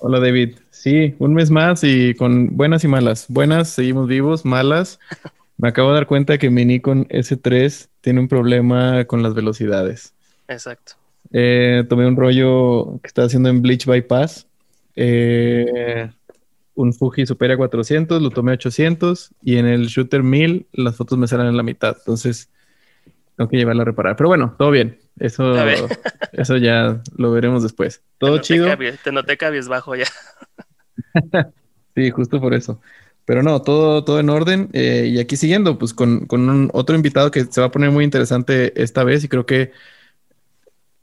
Hola David. Sí, un mes más y con buenas y malas. Buenas, seguimos vivos, malas. Me acabo de dar cuenta que mi Nikon S3 tiene un problema con las velocidades. Exacto. Eh, tomé un rollo que estaba haciendo en Bleach Bypass. Eh, un Fuji Supera 400, lo tomé a 800 y en el Shooter 1000 las fotos me salen en la mitad. Entonces, tengo que llevarla a reparar. Pero bueno, todo bien. Eso, eso ya lo veremos después. Todo chido. te noté bajo ya. sí, justo por eso. Pero no, todo, todo en orden. Eh, y aquí siguiendo, pues con, con un, otro invitado que se va a poner muy interesante esta vez y creo que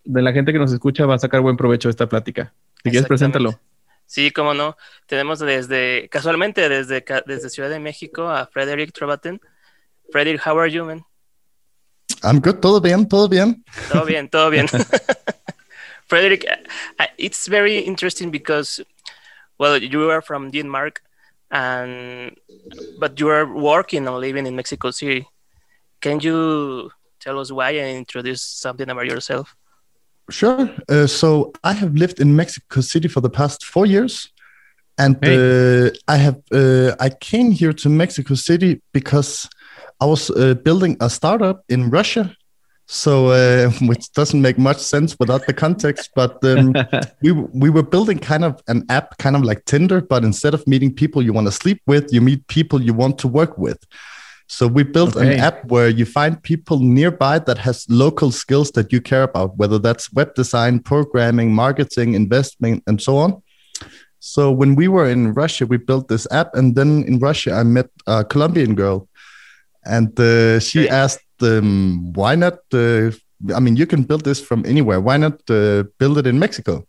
de la gente que nos escucha va a sacar buen provecho de esta plática. Si quieres, preséntalo. Sí, cómo no. Tenemos desde, casualmente, desde, desde Ciudad de México a Frederick Trovaten. Frederick, how are you, man? I'm good. Todo bien, todo bien. Todo bien, todo bien. Frederik, it's very interesting because, well, you are from Denmark, and but you are working and living in Mexico City. Can you tell us why and introduce something about yourself? Sure. Uh, so I have lived in Mexico City for the past four years, and hey. uh, I have uh, I came here to Mexico City because I was uh, building a startup in Russia. So, uh, which doesn't make much sense without the context, but um, we we were building kind of an app, kind of like Tinder, but instead of meeting people you want to sleep with, you meet people you want to work with. So we built okay. an app where you find people nearby that has local skills that you care about, whether that's web design, programming, marketing, investment, and so on. So when we were in Russia, we built this app, and then in Russia, I met a Colombian girl, and uh, she asked, um, "Why not? Uh, I mean, you can build this from anywhere. Why not uh, build it in Mexico?"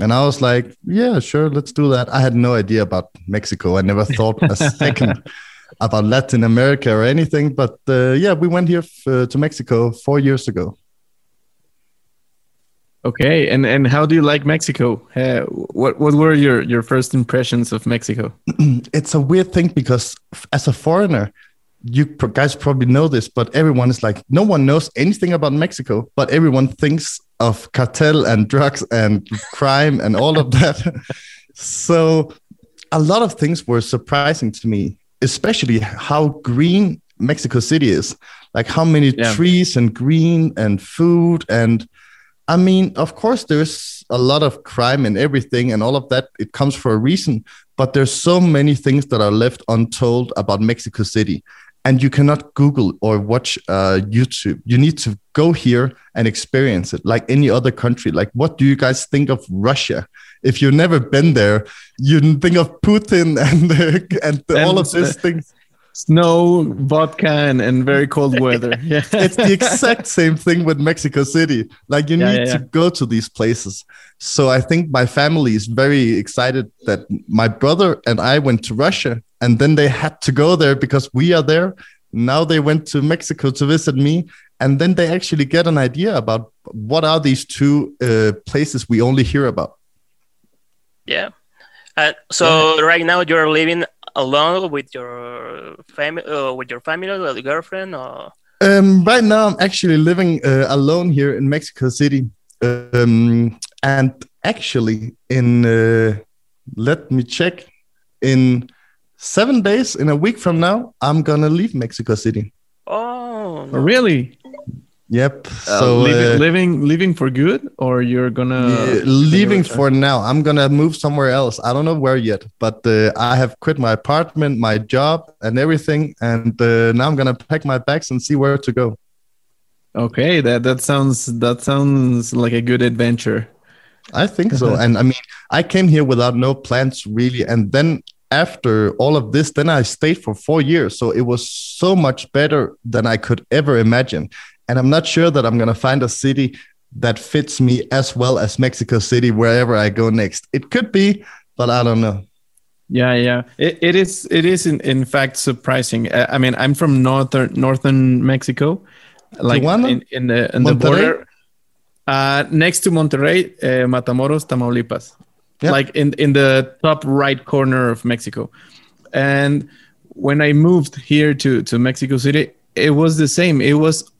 And I was like, "Yeah, sure, let's do that." I had no idea about Mexico. I never thought a second about Latin America or anything. But uh, yeah, we went here uh, to Mexico four years ago. Okay, and and how do you like Mexico? Uh, what what were your your first impressions of Mexico? it's a weird thing because as a foreigner, you guys probably know this, but everyone is like, no one knows anything about Mexico, but everyone thinks of cartel and drugs and crime and all of that. so a lot of things were surprising to me especially how green Mexico City is. Like how many yeah. trees and green and food and I mean, of course, there's a lot of crime and everything, and all of that. It comes for a reason, but there's so many things that are left untold about Mexico City, and you cannot Google or watch uh, YouTube. You need to go here and experience it, like any other country. Like, what do you guys think of Russia? if you've never been there, you think of Putin and and, and all of these things. Snow, vodka, and, and very cold weather. Yeah. it's the exact same thing with Mexico City. Like you yeah, need yeah, to go to these places. So I think my family is very excited that my brother and I went to Russia, and then they had to go there because we are there. Now they went to Mexico to visit me, and then they actually get an idea about what are these two uh, places we only hear about. Yeah. Uh, so yeah. right now you're living alone with your family, uh, with your family, or the girlfriend, or? Um, right now I'm actually living uh, alone here in Mexico City, um, and actually in uh, let me check in seven days in a week from now I'm gonna leave Mexico City. Oh, no. really? Yep. Uh, so leaving, uh, living, living for good, or you're gonna yeah, leaving for now. I'm gonna move somewhere else. I don't know where yet, but uh, I have quit my apartment, my job, and everything, and uh, now I'm gonna pack my bags and see where to go. Okay, that that sounds that sounds like a good adventure. I think so, and I mean, I came here without no plans really, and then after all of this, then I stayed for four years. So it was so much better than I could ever imagine. And I'm not sure that I'm going to find a city that fits me as well as Mexico City wherever I go next. It could be, but I don't know. Yeah, yeah. It, it is it is in, in fact surprising. Uh, I mean, I'm from northern northern Mexico, like in, in, the in the border uh, next to Monterrey, uh, Matamoros, Tamaulipas. Yep. Like in in the top right corner of Mexico. And when I moved here to to Mexico City, it was the same. It was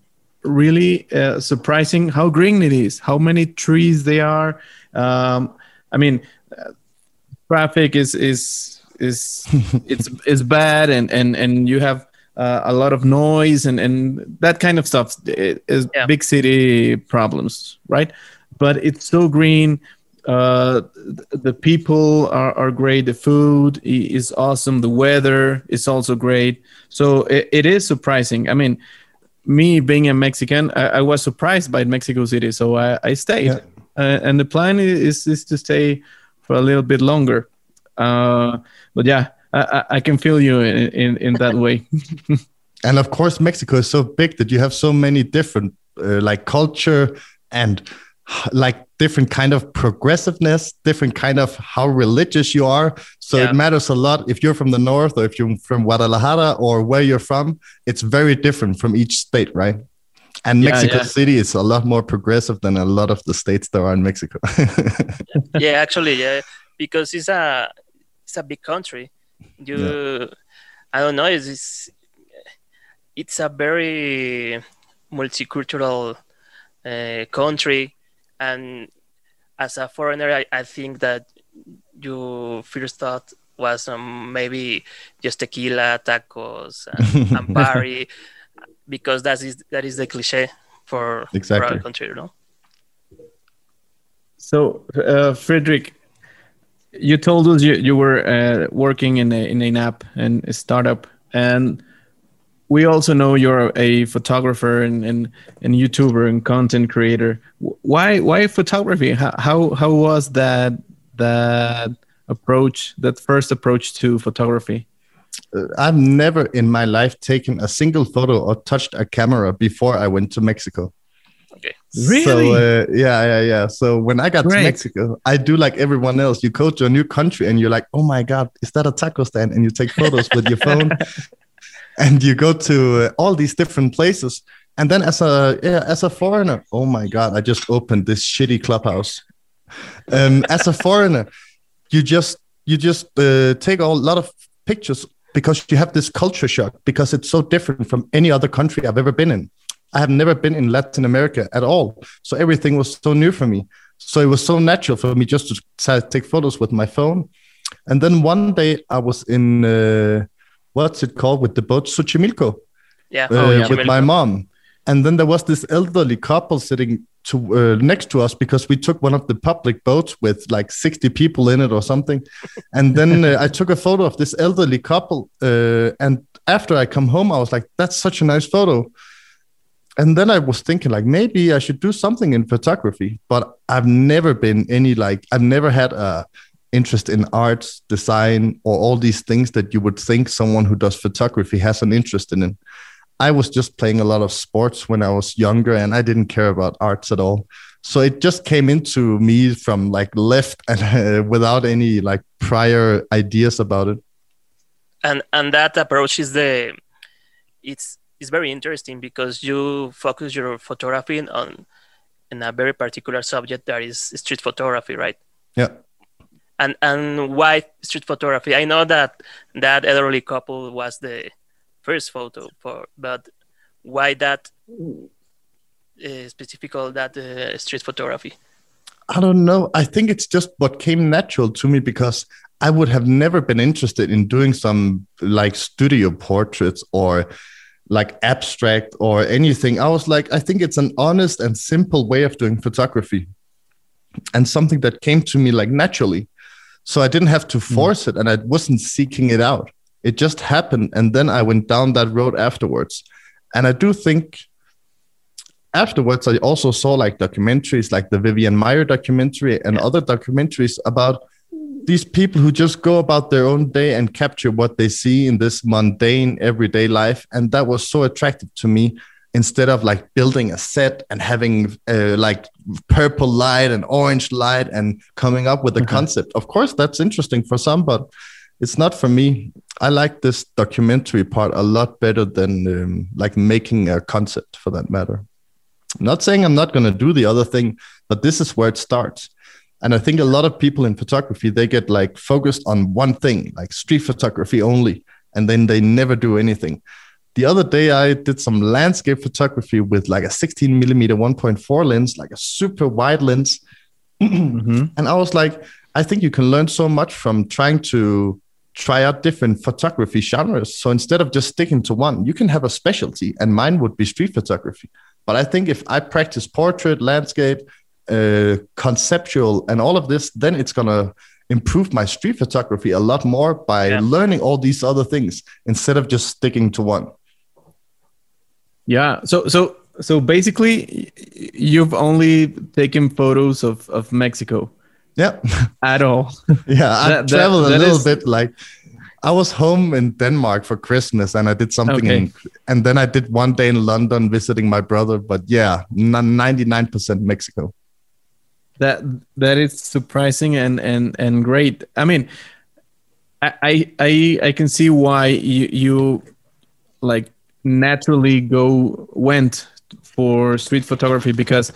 really uh, surprising how green it is, how many trees they are. Um, I mean, uh, traffic is is is it's is bad and and and you have uh, a lot of noise and and that kind of stuff is yeah. big city problems right but it's so green uh, the people are, are great the food is awesome the weather is also great so it, it is surprising i mean me being a mexican i, I was surprised by mexico city so i, I stayed. Yeah. uh, and the plan is, is to stay for a little bit longer. Uh, but yeah I, I can feel you in, in, in that way. And of course mexico is so big that you have so many different uh, like culture and like different kind of progressiveness different kind of how religious you are. So yeah. it matters a lot if you're from the north or if you're from guadalajara or where you're from. It's very different from each state right? And yeah, mexico yeah. city is a lot more progressive than a lot of the states there are in mexico. Yeah actually yeah because it's a it's a big country. You i don't know it's it's a very multicultural uh, country and as a foreigner I, I think that your first thought was um, maybe just tequila tacos and, and party because that is that is the cliche for, exactly. for our country you know so uh, frederik you told us you, you were uh, working in, a, in an app and a startup and we also know you're a photographer and, and, and YouTuber and content creator. Why why photography? How how, how was that that approach that first approach to photography? Uh, I've never in my life taken a single photo or touched a camera before I went to Mexico. Okay. Really? So uh, yeah, yeah, yeah. So when I got Great. to Mexico, I do like everyone else. You go to a new country and you're like, "Oh my god, is that a taco stand?" And you take photos with your phone. and you go to uh, all these different places. And then as a yeah, as a foreigner oh my god i just opened this shitty clubhouse. Um, as a foreigner you just you just uh, take a lot of pictures because you have this culture shock because it's so different from any other country i've ever been in. I have never been in latin america at all. So everything was so new for me. So it was so natural for me just to take photos with my phone. And then one day i was in uh, what's it called with the boat Xochimilco. Yeah, uh, oh, yeah. with my mom. And then there was this elderly couple sitting to uh, next to us because we took one of the public boats with like 60 people in it or something. And then uh, I took a photo of this elderly couple. Uh, and after I come home, I was like, that's such a nice photo. And then I was thinking like maybe I should do something in photography, but I've never been any like I've never had a interest in arts, design, or all these things that you would think someone who does photography has an interest in. I was just playing a lot of sports when I was younger and I didn't care about arts at all. So it just came into me from like left and uh, without any like prior ideas about it. And and that approach is the it's it's very interesting because you focus your photography on in a very particular subject that is street photography, right? Yeah and and why street photography? I know that that elderly couple was the first photo for, but why that uh, specific that uh, street photography? I don't know. I think it's just what came natural to me because I would have never been interested in doing some like studio portraits or like abstract or anything. I was like, I think it's an honest and simple way of doing photography and something that came to me like naturally. So I didn't have to hmm. force mm. it and I wasn't seeking it out. It just happened. And then I went down that road afterwards. And I do think afterwards, I also saw like documentaries like the Vivian Maier documentary and yeah. other documentaries about these people who just go about their own day and capture what they see in this mundane everyday life. And that was so attractive to me instead of like building a set and having uh, like purple light and orange light and coming up with a mm-hmm. concept. Of course, that's interesting for some, but it's not for me. I like this documentary part a lot better than um, like making a concept for that matter. I'm not saying I'm not going to do the other thing, but this is where it starts. And I think a lot of people in photography, they get like focused on one thing, like street photography only, and then they never do anything the other day I did some landscape photography with like a 16 millimeter 1.4 lens, like a super wide lens. mm-hmm. And I was like, I think you can learn so much from trying to try out different photography genres. So instead of just sticking to one, you can have a specialty, and mine would be street photography. But I think if I practice portrait, landscape, uh, conceptual, and all of this, then it's gonna improve my street photography a lot more by yeah. learning all these other things instead of just sticking to one. Yeah. So so so basically, you've only taken photos of of Mexico. Yeah. At all. yeah, I that, traveled that, a little is... bit. Like I was home in Denmark for Christmas, and I did something, okay. in, and then I did one day in London visiting my brother. But yeah, ninety nine percent Mexico. That that is surprising and and and great. I mean, I I I can see why you you like naturally go went for street photography because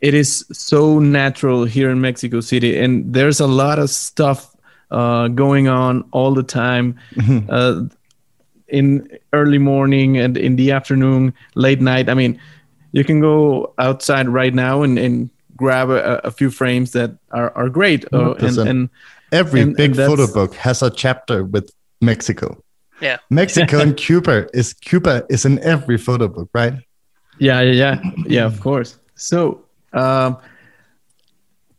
it is so natural here in Mexico City, and there's a lot of stuff uh, going on all the time. Mm-hmm. Uh, in early morning and in the afternoon, late night. I mean, you can go outside right now and, and grab a, a few frames that are, are great. Uh, and, and, every and, big photo book has a chapter with Mexico. Yeah. Mexico and Cuba is Cuba is in every photo book, right? Yeah, yeah, yeah, yeah. Of course. So um,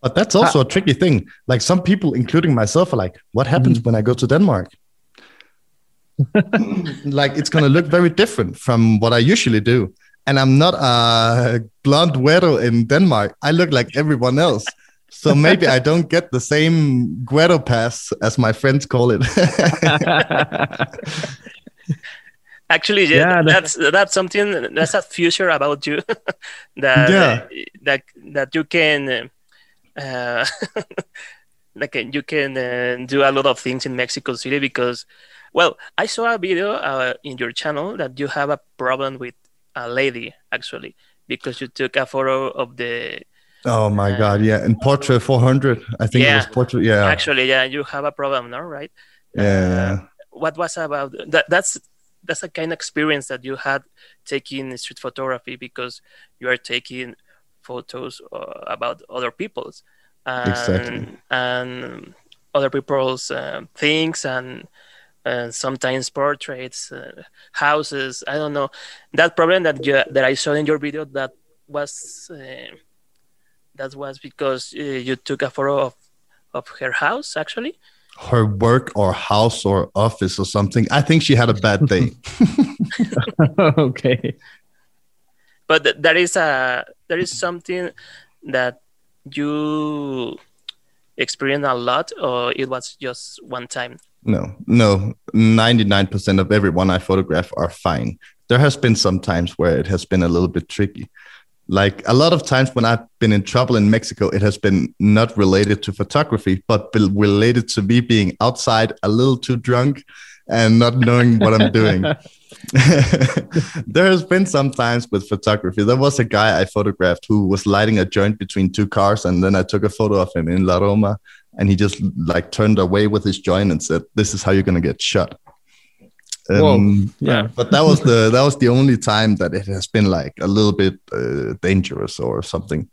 but that's also uh, a tricky thing. Like some people, including myself, are like, "What happens mm-hmm. when I go to Denmark?" like it's gonna look very different from what I usually do. And I'm not a blonde güero in Denmark. I look like everyone else. So maybe I don't get the same güero pass as my friends call it. Actually, yeah, that's that's something that's a future about you that yeah. that that you can uh, like you can uh, do a lot of things in Mexico City because, well, I saw a video uh, in your channel that you have a problem with a lady actually because you took a photo of the. Oh my God! Yeah, in Portrait 400, I think yeah, it was Portrait. Yeah, actually, yeah, you have a problem, no? Right? Yeah. Uh, what was about that? That's that's a kind of experience that you had taking street photography because you are taking photos uh, about other people's and, exactly. and other people's uh, things and uh, sometimes portraits, uh, houses. I don't know that problem that you, that I saw in your video. That was uh, that was because uh, you took a photo of of her house actually her work or house or office or something. I think she had a bad day. okay. But th- there is a there is something that you experienced a lot, or it was just one time. No, no. Ninety nine percent of everyone I photograph are fine. There has been some times where it has been a little bit tricky like a lot of times when I've been in trouble in Mexico, it has been not related to photography, but related to me being outside a little too drunk and not knowing what I'm doing. there has been some times with photography. There was a guy I photographed who was lighting a joint between two cars, and then I took a photo of him in La Roma, and he just like turned away with his joint and said, "This is how you're gonna get shot." Um, yeah. But that was the that was the only time that it has been like a little bit uh, dangerous or something.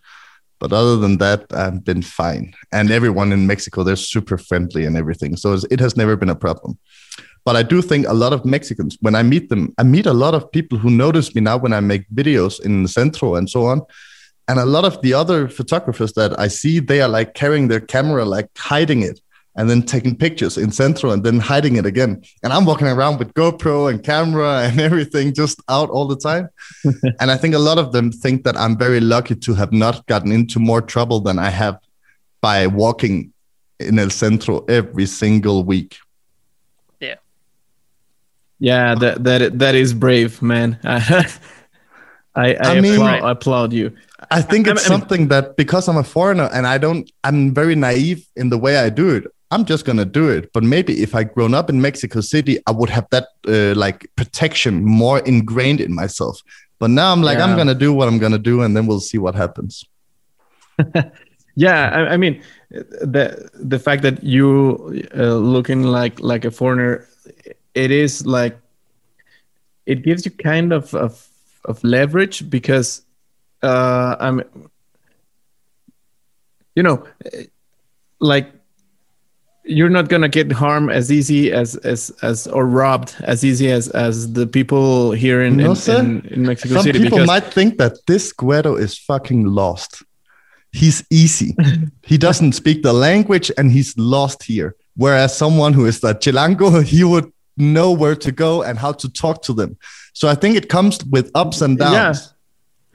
But other than that, I've been fine. And everyone in Mexico, they're super friendly and everything. So it has never been a problem. But I do think a lot of Mexicans, when I meet them, I meet a lot of people who notice me now when I make videos in the Centro and so on. And a lot of the other photographers that I see, they are like carrying their camera, like hiding it and then taking pictures in Centro and then hiding it again. And I'm walking around with GoPro and camera and everything just out all the time. and I think a lot of them think that I'm very lucky to have not gotten into more trouble than I have by walking in El Centro every single week. Yeah. Yeah, that that that is brave, man. I I, I, mean, applaud, I applaud you. I think it's I mean, something that because I'm a foreigner and I don't, I'm very naive in the way I do it. I'm just gonna do it. But maybe if I grown up in Mexico City, I would have that uh, like protection more ingrained in myself. But now I'm like, yeah. I'm gonna do what I'm gonna do, and then we'll see what happens. yeah, I, I, mean, the the fact that you uh, looking like like a foreigner, it is like it gives you kind of of, of leverage because uh, I'm, you know, like you're not gonna get harmed as easy as as as or robbed as easy as as the people here in no, in, in, in, Mexico Some City. Some people might think that this Guero is fucking lost. He's easy. he doesn't speak the language and he's lost here. Whereas someone who is the Chilango, he would know where to go and how to talk to them. So I think it comes with ups and downs.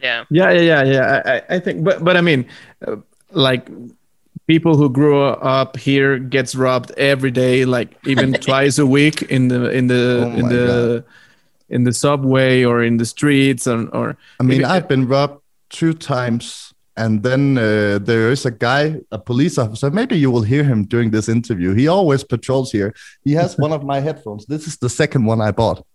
Yeah. Yeah. Yeah. Yeah. Yeah. I, I think, but but I mean, uh, like people who grew up here gets robbed every day, like even twice a week in the in the oh in the God. in the subway or in the streets or. or I mean, I've been robbed two times, and then uh, there is a guy, a police officer. Maybe you will hear him during this interview. He always patrols here. He has one of my headphones. This is the second one I bought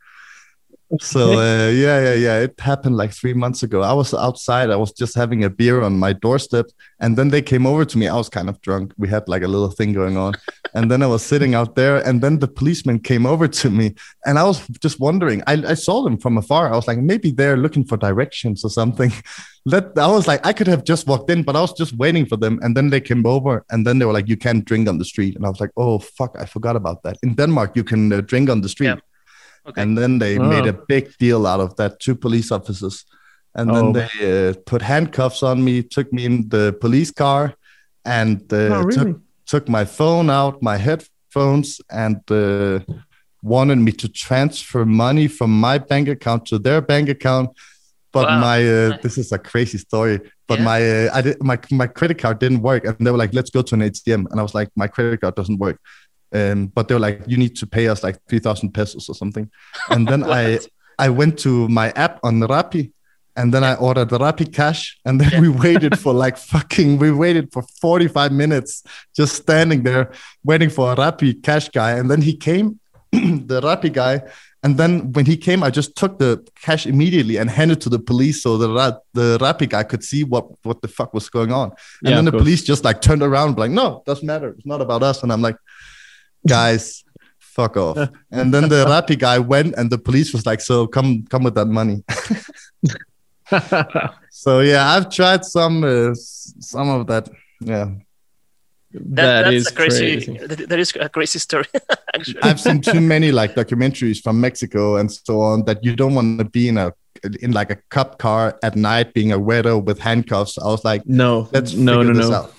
so uh, yeah yeah yeah it happened like three months ago. I was outside i was just having a beer on my doorstep and then they came over to me. I was kind of drunk. We had like a little thing going on. And then i was sitting out there and then the policeman came over to me and i was just wondering i, I saw them from afar. I was like maybe they're looking for directions or something. That i was like i could have just walked in but i was just waiting for them and then they came over and then they were like you can't drink on the street. And i was like oh fuck i forgot about that. In denmark you can uh, drink on the street. Yeah Okay. And then they oh. made a big deal out of that. Two police officers, and then oh. they uh, put handcuffs on me, took me in the police car, and uh, oh, really? took took my phone out, my headphones, and uh, wanted me to transfer money from my bank account to their bank account. But wow. my uh, this is a crazy story. But yeah. my uh, I did my my credit card didn't work, and they were like, "Let's go to an ATM," and I was like, "My credit card doesn't work." Um, but they were like, you need to pay us like 3,000 pesos or something. And then I, I went to my app on Rappi and then I ordered the Rappi cash. And then yeah. we waited for like fucking, we waited for 45 minutes just standing there waiting for a Rappi cash guy. And then he came, the Rappi guy. And then when he came, I just took the cash immediately and handed to the police so the the Rappi guy could see what what the fuck was going on. And yeah, then the course. police just like turned around, like, no, doesn't matter. It's not about us. And I'm like, guys, fuck off. And then the Rappi guy went, and the police was like, "So come, come with that money." so yeah, I've tried some, uh, some of that. Yeah. That, that that's is a crazy, crazy. That is a crazy story. I've seen too many like documentaries from Mexico and so on that you don't want to be in a in like a cop car at night being a weirdo with handcuffs. I was like, no, let's no, no, no. Out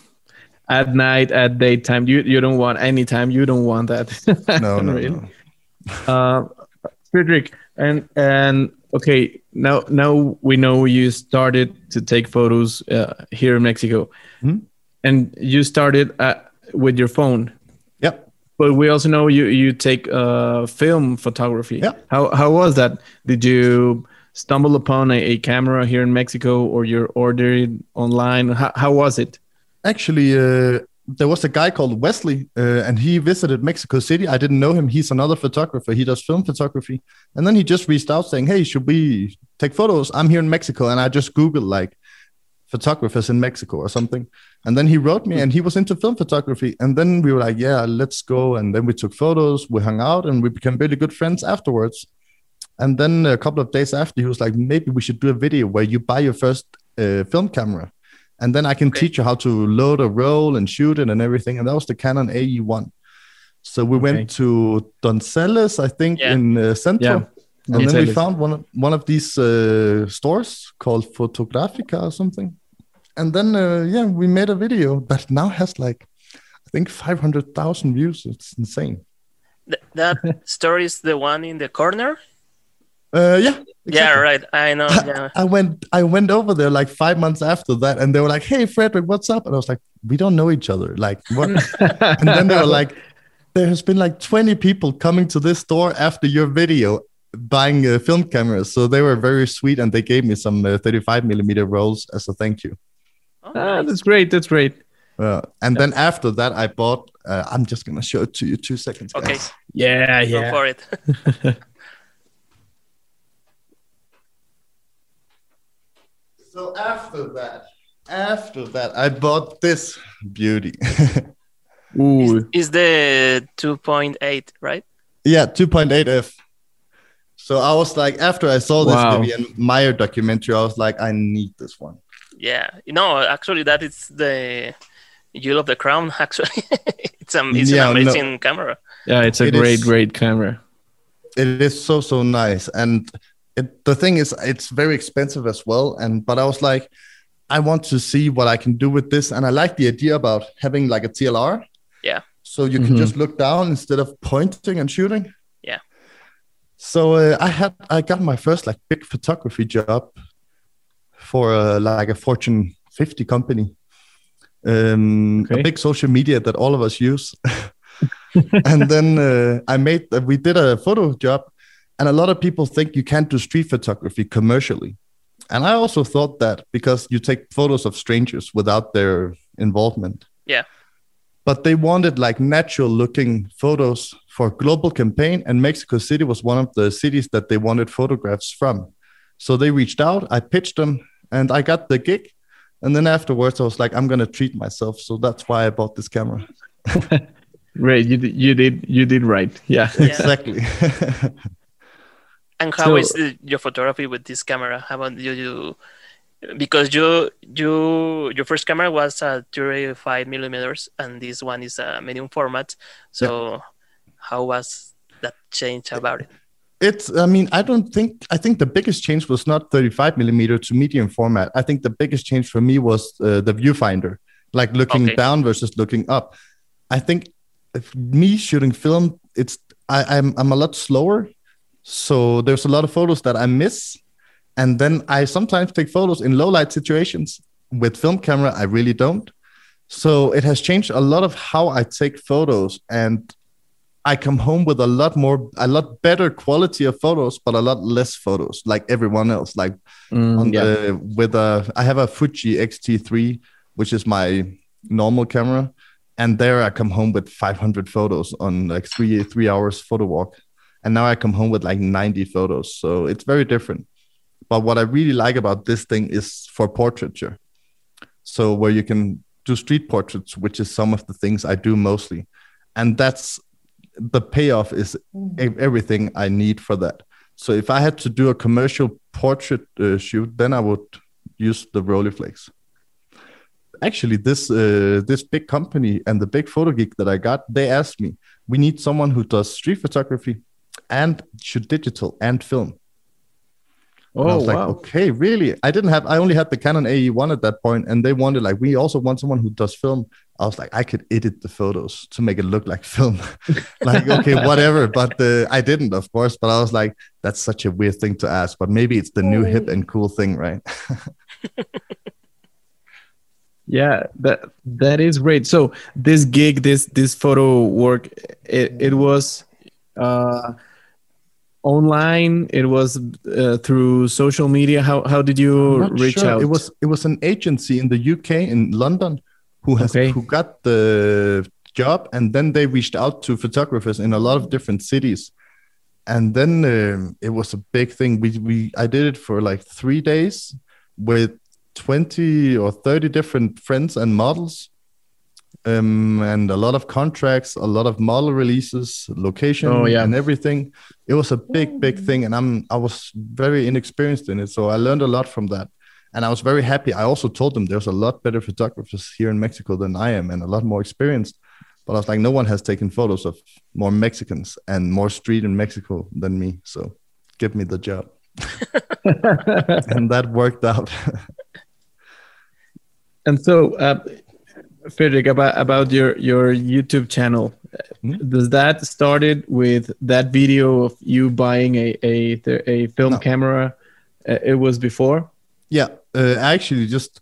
at night, at daytime. You you don't want any time. You don't want that. no, no, really. no. Uh, Friedrich, and and okay, now now we know you started to take photos uh, here in Mexico, hmm? and you started uh, with your phone. Yep. But we also know you you take uh, film photography. Yeah. How how was that? Did you stumble upon a, a camera here in Mexico, or you're ordered online? How how was it? Actually uh, there was a guy called Wesley, uh, and he visited Mexico City. I didn't know him. He's another photographer. He does film photography. And then he just reached out saying, "Hey, should we take photos? I'm here in Mexico." And I just googled like photographers in Mexico or something. And then he wrote me, and he was into film photography. And then we were like, "Yeah, let's go." And then we took photos. We hung out, and we became really good friends afterwards. And then a couple of days after, he was like, "Maybe we should do a video where you buy your first uh, film camera." And then I can okay. teach you how to load a roll and shoot it and everything. And that was the Canon AE1. So we okay. went to Donceles, I think, yeah. in uh, Centro. Yeah. And then we found one of, one of these uh, stores called Fotografica or something. And then, uh, yeah, we made a video that now has like, I think, 500,000 views. It's insane. Th- that story is the one in the corner? Uh, yeah. Exactly. Yeah, right. I know. Yeah. I, I, went. I went over there like five months after that, and they were like, "Hey, Frederik, what's up?" And I was like, "We don't know each other. Like, what?" and then they were like, "There has been like 20 people coming to this store after your video, buying uh, film cameras. So they were very sweet, and they gave me some uh, 35 millimeter rolls as a thank you. Oh, ah, that's great. That's great. Uh, and yeah. then after that, I bought. Uh, I'm just gonna show it to you. Two seconds. Okay. Guys. Yeah, yeah. Go for it. So after that, after that, I bought this beauty. Ooh. Is, is the 2.8, right? Yeah, 2.8 F. So I was like, after I saw this wow. Vivian Maier documentary, I was like, I need this one. Yeah, you know, actually, that is the Jewel of the Crown. Actually, it's, um, it's yeah, an amazing no. camera. Yeah, it's a it great, is, great camera. It is so so nice, and it, the thing is, it's very expensive as well. And but I was like, I want to see what I can do with this, and I like the idea about having like a TLR. Yeah. So you can mm-hmm. just look down instead of pointing and shooting. Yeah. So uh, I had I got my first like big photography job for uh, like a Fortune 50 company, um, okay. a big social media that all of us use. and then uh, I made we did a photo job, and a lot of people think you can't do street photography commercially, and I also thought that because you take photos of strangers without their involvement. Yeah. But they wanted like natural looking photos for a global campaign, and Mexico City was one of the cities that they wanted photographs from. So they reached out, I pitched them, and I got the gig. And then afterwards, I was like, I'm gonna treat myself. So that's why I bought this camera. Great, you did, you did you did right. Yeah, yeah. exactly. and how so, is the, your photography with this camera? How about you, you? Because you you your first camera was a 35 millimeters, and this one is a medium format. So, yeah. how was that change about it? It's. I mean, I don't think. I think the biggest change was not 35 millimeter to medium format. I think the biggest change for me was uh, the viewfinder, like looking okay. down versus looking up. I think me shooting film, it's I, I'm I'm a lot slower, so there's a lot of photos that I miss, and then I sometimes take photos in low light situations with film camera. I really don't. So it has changed a lot of how I take photos, and I come home with a lot more, a lot better quality of photos, but a lot less photos, like everyone else. Like mm, on yeah. the with a, I have a Fuji X-T3, which is my normal camera, and there I come home with 500 photos on like three three hours photo walk, and now I come home with like 90 photos. So it's very different. But what I really like about this thing is for portraiture. So where you can do street portraits, which is some of the things I do mostly, and that's the payoff is everything I need for that. So if I had to do a commercial portrait uh, shoot, then I would use the Rolleiflex actually this uh, this big company and the big photo geek that I got, they asked me, we need someone who does street photography and shoot digital and film. Oh, and I was wow. like, okay, really? I didn't have, I only had the Canon AE1 at that point, and they wanted like, we also want someone who does film. I was like, I could edit the photos to make it look like film. like, okay, whatever. But uh, I didn't, of course. But I was like, that's such a weird thing to ask. But maybe it's the new hip and cool thing, right? yeah that that is great so this gig this this photo work it, it was uh online it was uh, through social media. How how did you reach sure. out? It was it was an agency in the uk in london who has okay. who got the job and then they reached out to photographers in a lot of different cities. And then um, it was a big thing. We we i did it for like three days with 20 or 30 different friends and models um, and a lot of contracts, a lot of model releases, location, oh, yeah. and everything. It was a big, big thing, and I'm I was very inexperienced in it, so I learned a lot from that, and I was very happy. I also told them there's a lot better photographers here in Mexico than I am, and a lot more experienced. But I was like, no one has taken photos of more Mexicans and more street in Mexico than me, so give me the job, and that worked out. And so, uh, Frederik, about about your your YouTube channel, mm-hmm. does that started with that video of you buying a a a film no. camera? Uh, it was before. Yeah, uh, actually, just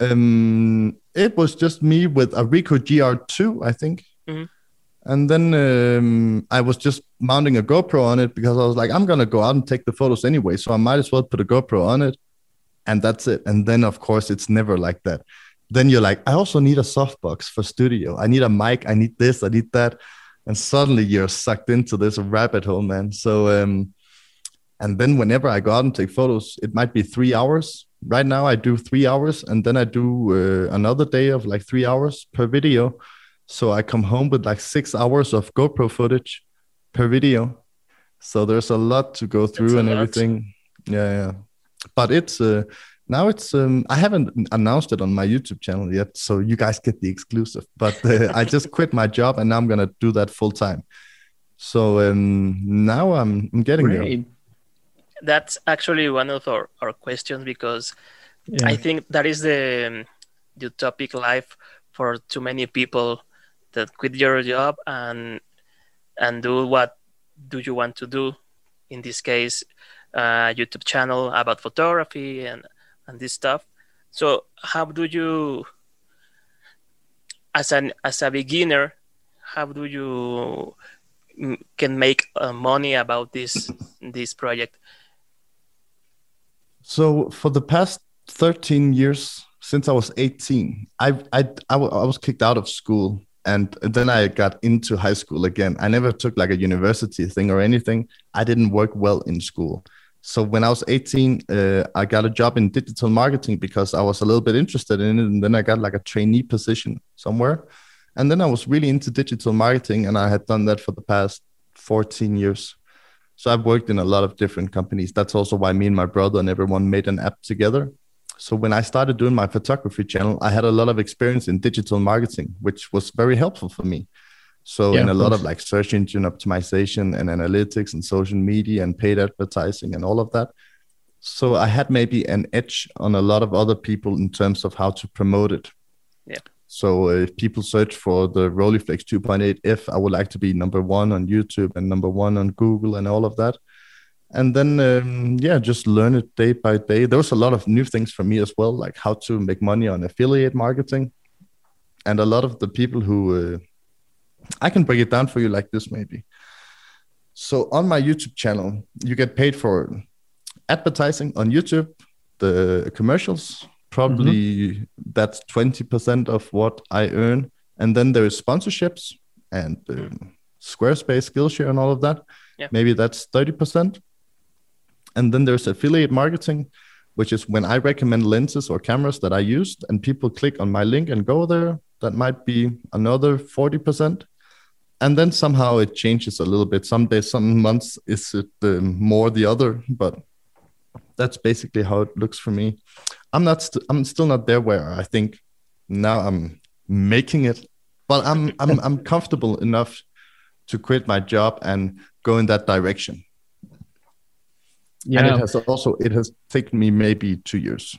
um, it was just me with a Ricoh GR2, I think. Mm-hmm. And then um, I was just mounting a GoPro on it because I was like, I'm gonna go out and take the photos anyway, so I might as well put a GoPro on it and that's it. And then of course it's never like that. Then you're like, I also need a softbox for studio. I need a mic. I need this. I need that. And suddenly you're sucked into this rabbit hole, man. So um, and then whenever I go out and take photos, it might be three hours. Right now I do three hours, and then I do uh, another day of like three hours per video. So I come home with like six hours of GoPro footage per video. So there's a lot to go through and everything. Yeah, yeah but it's uh, now it's um, I haven't announced it on my YouTube channel yet, so you guys get the exclusive. But uh, I just quit my job and now I'm gonna do that full time. So um, now I'm, I'm getting Great. there. That's actually one of our, our questions because yeah. I think that is the um, the utopic life for too many people that quit your job and and do what do you want to do in this case uh, youtube channel about photography and and this stuff so how do you as an as a beginner how do you can make uh, money about this this project so for the past 13 years since i was 18 I, I i was kicked out of school and then I got into high school again. I never took like a university thing or anything. I didn't work well in school. So when I was 18, uh, I got a job in digital marketing because I was a little bit interested in it. And then I got like a trainee position somewhere. And then I was really into digital marketing and I had done that for the past 14 years. So I've worked in a lot of different companies. That's also why me and my brother and everyone made an app together so when I started doing my photography channel, I had a lot of experience in digital marketing, which was very helpful for me. So yeah, in a lot of like search engine optimization and analytics and social media and paid advertising and all of that. So I had maybe an edge on a lot of other people in terms of how to promote it. Yeah. So if people search for the Rolleiflex 2.8F, I would like to be number one on YouTube and number one on Google and all of that and then um, yeah just learn it day by day there was a lot of new things for me as well like how to make money on affiliate marketing and a lot of the people who uh, i can break it down for you like this maybe so on my youtube channel you get paid for advertising on youtube the commercials probably mm-hmm. that's 20% of what i earn and then there's sponsorships and um, squarespace skillshare and all of that yeah. maybe that's 30% and then there's affiliate marketing, which is when I recommend lenses or cameras that I used and people click on my link and go there. That might be another 40%. And then somehow it changes a little bit. Some days, some months is it the more the other, but that's basically how it looks for me. I'm not. i I'm still not there where I think now I'm making it, but I'm I'm I'm comfortable enough to quit my job and go in that direction yeah. and it has also it has taken me maybe two years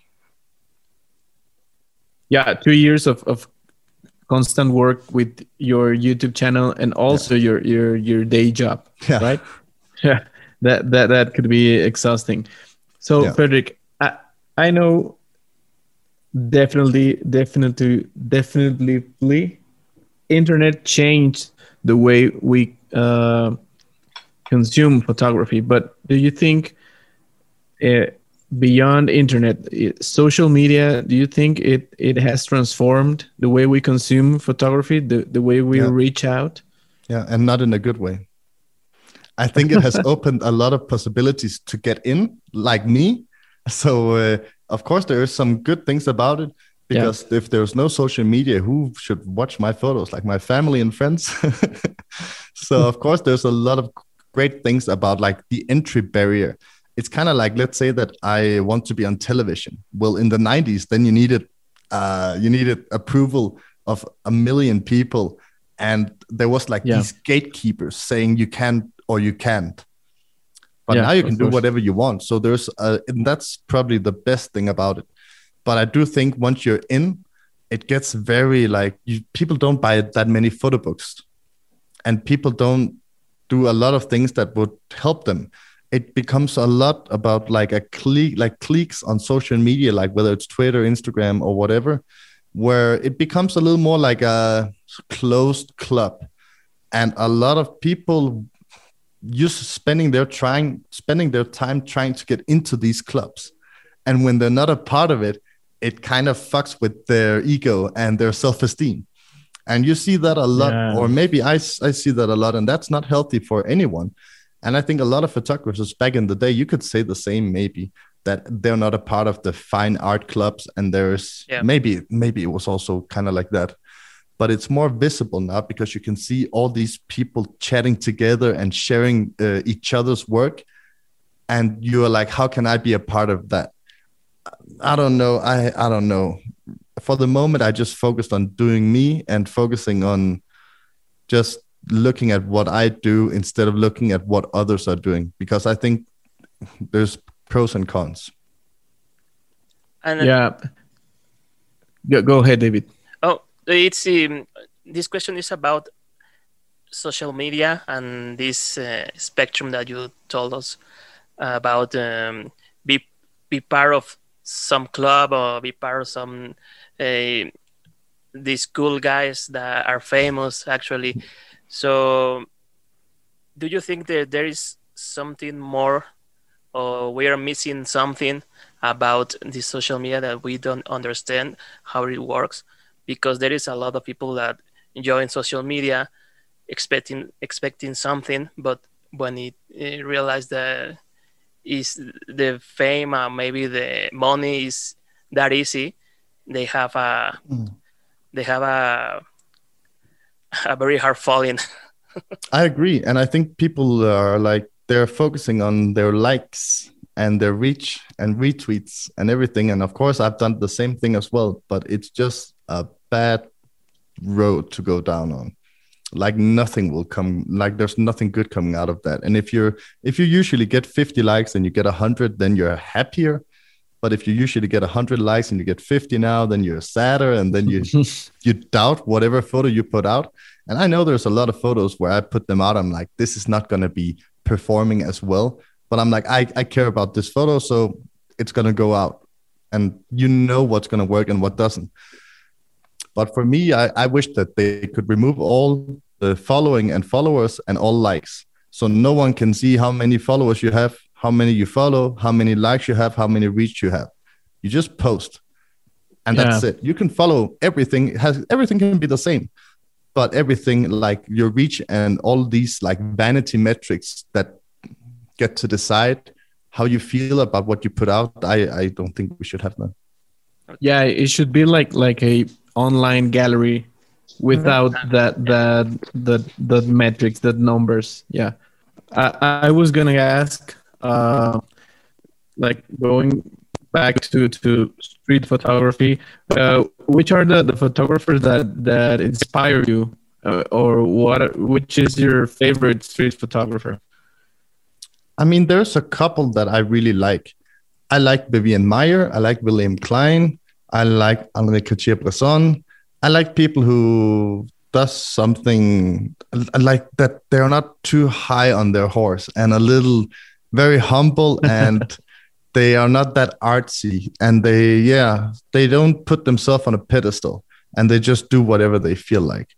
yeah two years of, of constant work with your youtube channel and also yeah. your your your day job yeah. right yeah that that that could be exhausting so yeah. frederik i i know definitely definitely definitely internet changed the way we uh, consume photography but do you think uh, beyond internet social media do you think it it has transformed the way we consume photography the, the way we yeah. reach out? Yeah and not in a good way. I think it has opened a lot of possibilities to get in like me. So uh, of course there is some good things about it because yeah. if there's no social media who should watch my photos? Like my family and friends. So of course there's a lot of great things about like the entry barrier it's kind of like let's say that I want to be on television. Well, in the 90s, then you needed uh, you needed approval of a million people, and there was like yeah. these gatekeepers saying you can or you can't. But yeah, now you can do whatever you want. So there's uh, and that's probably the best thing about it. But I do think once you're in, it gets very like you, people don't buy that many photo books, and people don't do a lot of things that would help them it becomes a lot about like a click like cliques on social media like whether it's twitter instagram or whatever where it becomes a little more like a closed club. And a lot of people just spending their trying spending their time trying to get into these clubs. And when they're not a part of it it kind of fucks with their ego and their self-esteem. And you see that a lot yeah. or maybe I, I see that a lot and that's not healthy for anyone and I think a lot of photographers back in the day, you could say the same maybe that they're not a part of the fine art clubs, and there's yeah. maybe maybe it was also kind of like that, but it's more visible now because you can see all these people chatting together and sharing uh, each other's work, and you're like, how can I be a part of that? I don't know. I I don't know. For the moment, I just focused on doing me and focusing on just looking at what I do instead of looking at what others are doing because I think there's pros and cons. And yeah, go, go ahead, David. Oh, it's um, this question is about social media and this uh, spectrum that you told us about. Um, be be part of some club or be part of some uh, these cool guys that are famous actually. So, do you think that there is something more, or we are missing something about the social media that we don't understand how it works? Because there is a lot of people that join social media expecting expecting something, but when it, it realize that is the fame and maybe the money is that easy, they have a mm. they have a a very hard falling. I agree, and I think people are like they're focusing on their likes and their reach and retweets and everything. And of course, I've done the same thing as well, but it's just a bad road to go down on. Like nothing will come, like there's nothing good coming out of that. And if you're if you usually get 50 likes and you get 100, then you're happier. But if you usually get 100 likes and you get 50 now, then you're sadder and then you you doubt whatever photo you put out. And I know there's a lot of photos where I put them out. I'm like, this is not going to be performing as well. But I'm like, I, I care about this photo. So it's going to go out. And you know what's going to work and what doesn't. But for me, I, I wish that they could remove all the following and followers and all likes. So no one can see how many followers you have, how many you follow, how many likes you have, how many reach you have. You just post. And yeah. that's it. You can follow everything. It has everything can be the same but everything like your reach and all these like vanity metrics that get to decide how you feel about what you put out i i don't think we should have that yeah it should be like like a online gallery without mm-hmm. that that the the metrics the numbers yeah i i was gonna ask uh like going back to to street photography, uh, which are the, the photographers that that inspire you, uh, or what? Which is your favorite street photographer? I mean, there's a couple that I really like. I like Vivian Maier. I like William Klein. I like Henri Cartier-Bresson. I like people who does something like that. They're not too high on their horse and a little very humble and they are not that artsy and they yeah they don't put themselves on a pedestal and they just do whatever they feel like.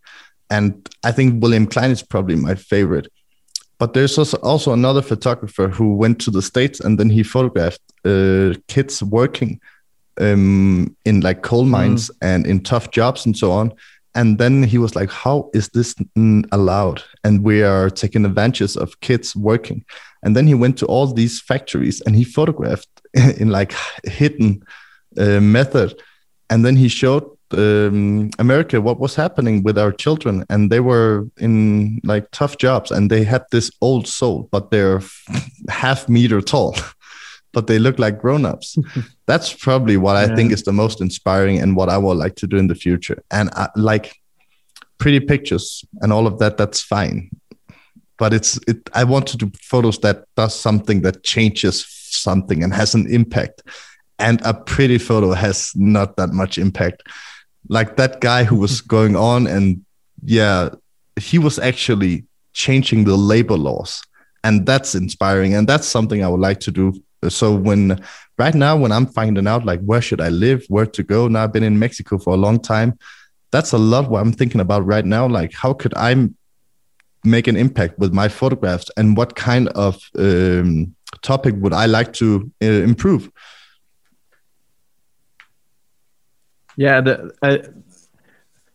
And i think william klein is probably my favorite. But there's also, also another photographer who went to the states and then he photographed uh, kids working um, in like coal mines mm. and in tough jobs and so on. And then he was like how is this allowed? And we are taking advantage of kids working and then he went to all these factories and he photographed in like hidden uh, method. And then he showed um, america what was happening with our children. And they were in like tough jobs and they had this old soul but they're half meter tall but they look like grown-ups. That's probably what i think is the most inspiring and what i would like to do in the future. And I, like pretty pictures and all of that that's fine but it's it i want to do photos that does something that changes something and has an impact. And a pretty photo has not that much impact. Like that guy who was mm-hmm. going on and yeah he was actually changing the labor laws. And that's inspiring. And that's something i would like to do. So when right now when i'm finding out like where should i live where to go now i've been in mexico for a long time that's a lot what i'm thinking about right now. Like how could i make an impact with my photographs and what kind of um, topic would i like to uh, improve yeah the, uh,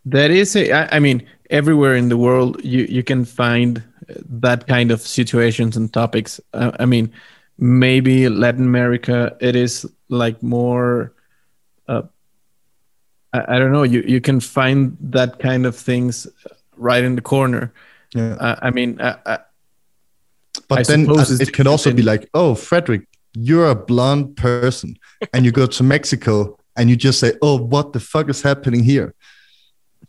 that is a, I, I mean everywhere in the world you you can find that kind of situations and topics uh, i mean maybe Latin America, it is like more. Uh, I, I, don't know. You you can find that kind of things right in the corner. Yeah. Uh, I mean, I, but I then it can also be like, oh, Frederik, you're a blonde person and you go to Mexico and you just say, "Oh, what the fuck is happening here?"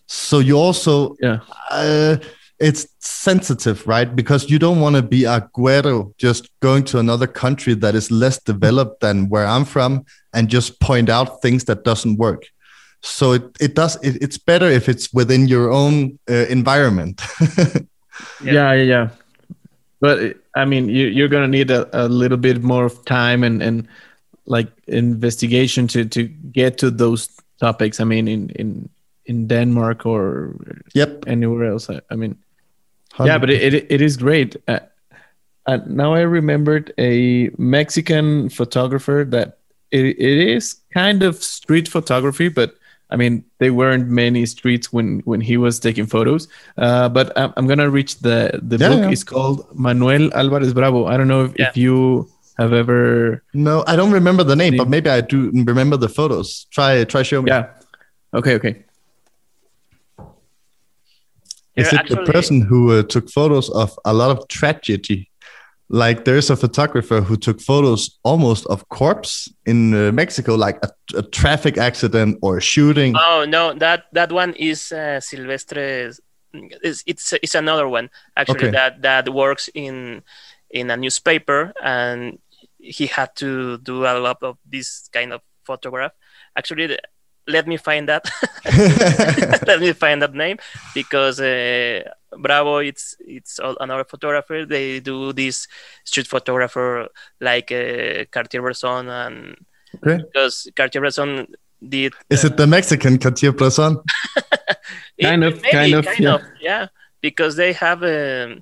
So you also yeah. Uh, it's sensitive, right? Because you don't want to be a güero just going to another country that is less developed than where I'm from and just point out things that doesn't work. So it, it does it, it's better if it's within your own uh, environment. yeah. yeah, yeah, But I mean, you, you're gonna need a, a little bit more of time and and like investigation to to get to those topics. I mean, in in in Denmark or yep anywhere else. I, I mean, 100. Yeah, but it, it, it is great. Uh, uh, now I remembered a Mexican photographer that it, it is kind of street photography, but I mean, there weren't many streets when when he was taking photos. Uh, but I'm, I'm, gonna reach the the yeah, book. Yeah. It's called Manuel Alvarez Bravo. I don't know if, yeah. if, you have ever. No, I don't remember the name, seen... but maybe I do remember the photos. Try try show me. Yeah. Okay. Okay. Is it actually, the person who uh, took photos of a lot of tragedy? Like there's a photographer who took photos almost of corpse in uh, Mexico, like a, a, traffic accident or a shooting. Oh no, that that one is uh, Silvestre. It's, it's it's another one actually okay. that that works in in a newspaper, and he had to do a lot of this kind of photograph. Actually, let me find that let me find that name because uh, bravo it's it's another photographer they do this street photographer like uh, cartier-bresson and okay. because cartier-bresson did is uh, it the mexican cartier-bresson kind of maybe, kind of kind yeah. of yeah because they have um,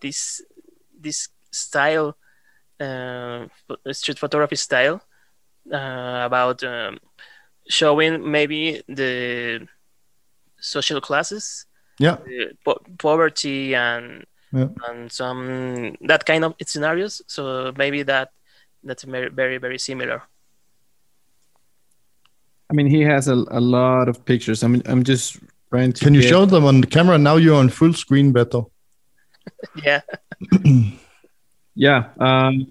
this this style uh, street photography style uh, about um, showing maybe the social classes yeah po- poverty and yeah. and some that kind of scenarios so maybe that that's very very very similar i mean he has a, a lot of pictures i mean i'm just trying to can you show them on the camera now you're on full screen beto yeah yeah um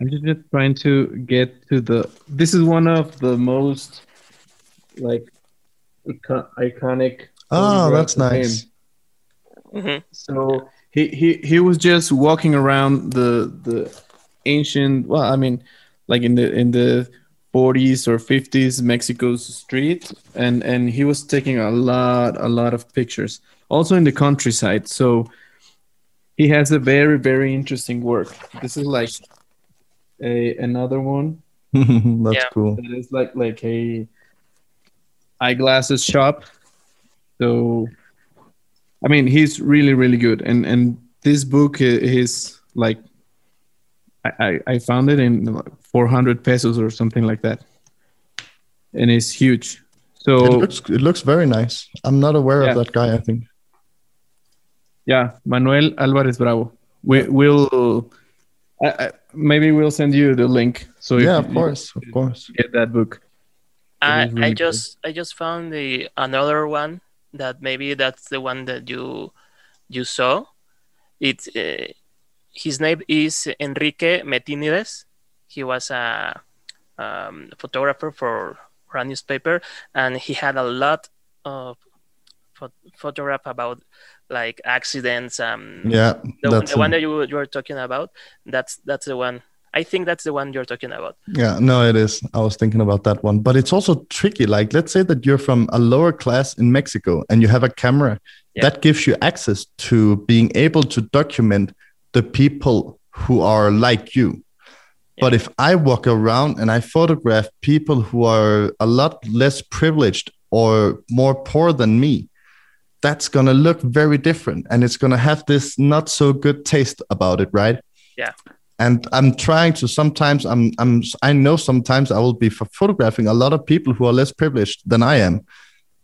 I'm just trying to get to the. This is one of the most like iconic. Oh, that's nice. Mm-hmm. So he, he he was just walking around the the ancient. Well, I mean, like in the in the 40s or 50s Mexico's street, and and he was taking a lot a lot of pictures. Also in the countryside. So he has a very very interesting work. This is like a another one. That's yeah. cool. It is like like a eyeglasses shop. So, I mean, he's really really good, and and this book is like, I I found it in 400 pesos or something like that, and it's huge. So it looks it looks very nice. I'm not aware yeah. of that guy. I think. Yeah, Manuel Alvarez Bravo. We will. I, I, maybe we'll send you the link. So yeah, of course, of course, get that book. I really I just cool. I just found the another one that maybe that's the one that you you saw. It uh, his name is Enrique Metinides. He was a um, photographer for a newspaper, and he had a lot of photograph about like accidents. Um, yeah, the, the one that you you were talking about. That's that's the one. I think that's the one you're talking about. Yeah, no, it is. I was thinking about that one, but it's also tricky. Like, let's say that you're from a lower class in Mexico and you have a camera yeah. that gives you access to being able to document the people who are like you. Yeah. But if I walk around and I photograph people who are a lot less privileged or more poor than me, that's going to look very different and it's going to have this not so good taste about it right yeah and i'm trying to sometimes i'm i'm i know sometimes i will be photographing a lot of people who are less privileged than i am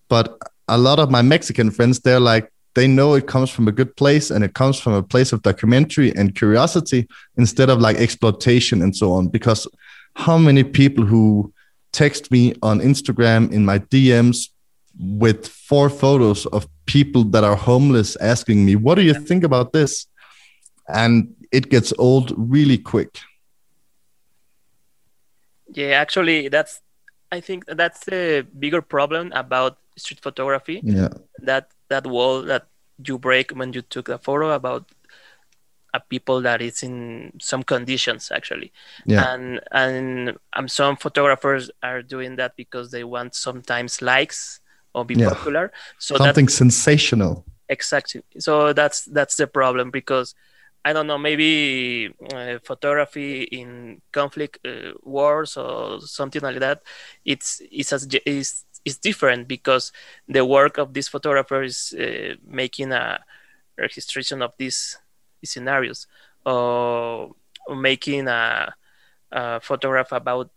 but a lot of my mexican friends they're like they know it comes from a good place and it comes from a place of documentary and curiosity instead of like exploitation and so on because how many people who text me on instagram in my dms with four photos of people that are homeless asking me, What do you think about this? And it gets old really quick. Yeah, actually, that's I think that's the bigger problem about street photography. Yeah. That that wall that you break when you took a photo about a people that is in some conditions actually yeah. and and um, some photographers are doing that because they want sometimes likes or be yeah. popular so something sensational exactly so that's that's the problem because i don't know maybe uh, photography in conflict uh, wars or something like that it's it's as is is different because the work of this photographer is uh, making a registration of these scenarios or making a, a photograph about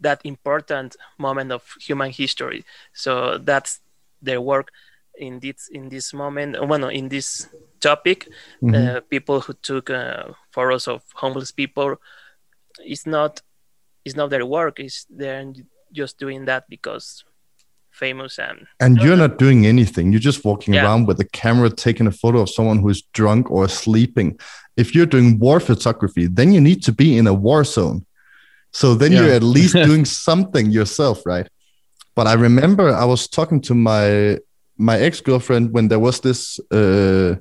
that important moment of human history. So that's their work in this in this moment well in this topic mm-hmm. uh, people who took uh, photos of homeless people it's not it's not their work it's they're just doing that because famous and and you're not doing anything you're just walking yeah. around with a camera taking a photo of someone who's drunk or sleeping if you're doing war photography then you need to be in a war zone so then yeah. you're at least doing something yourself right but i remember i was talking to my my ex-girlfriend when there was this uh,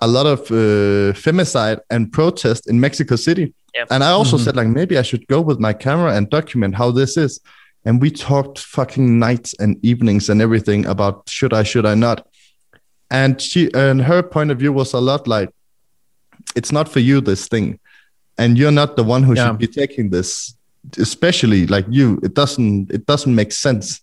a lot of uh, femicide and protest in mexico city yeah. and i also mm-hmm. said like maybe i should go with my camera and document how this is and we talked fucking nights and evenings and everything about should I, should I not. And she and her point of view was a lot like, it's not for you this thing, and you're not the one who yeah. should be taking this. Especially like you, it doesn't it doesn't make sense.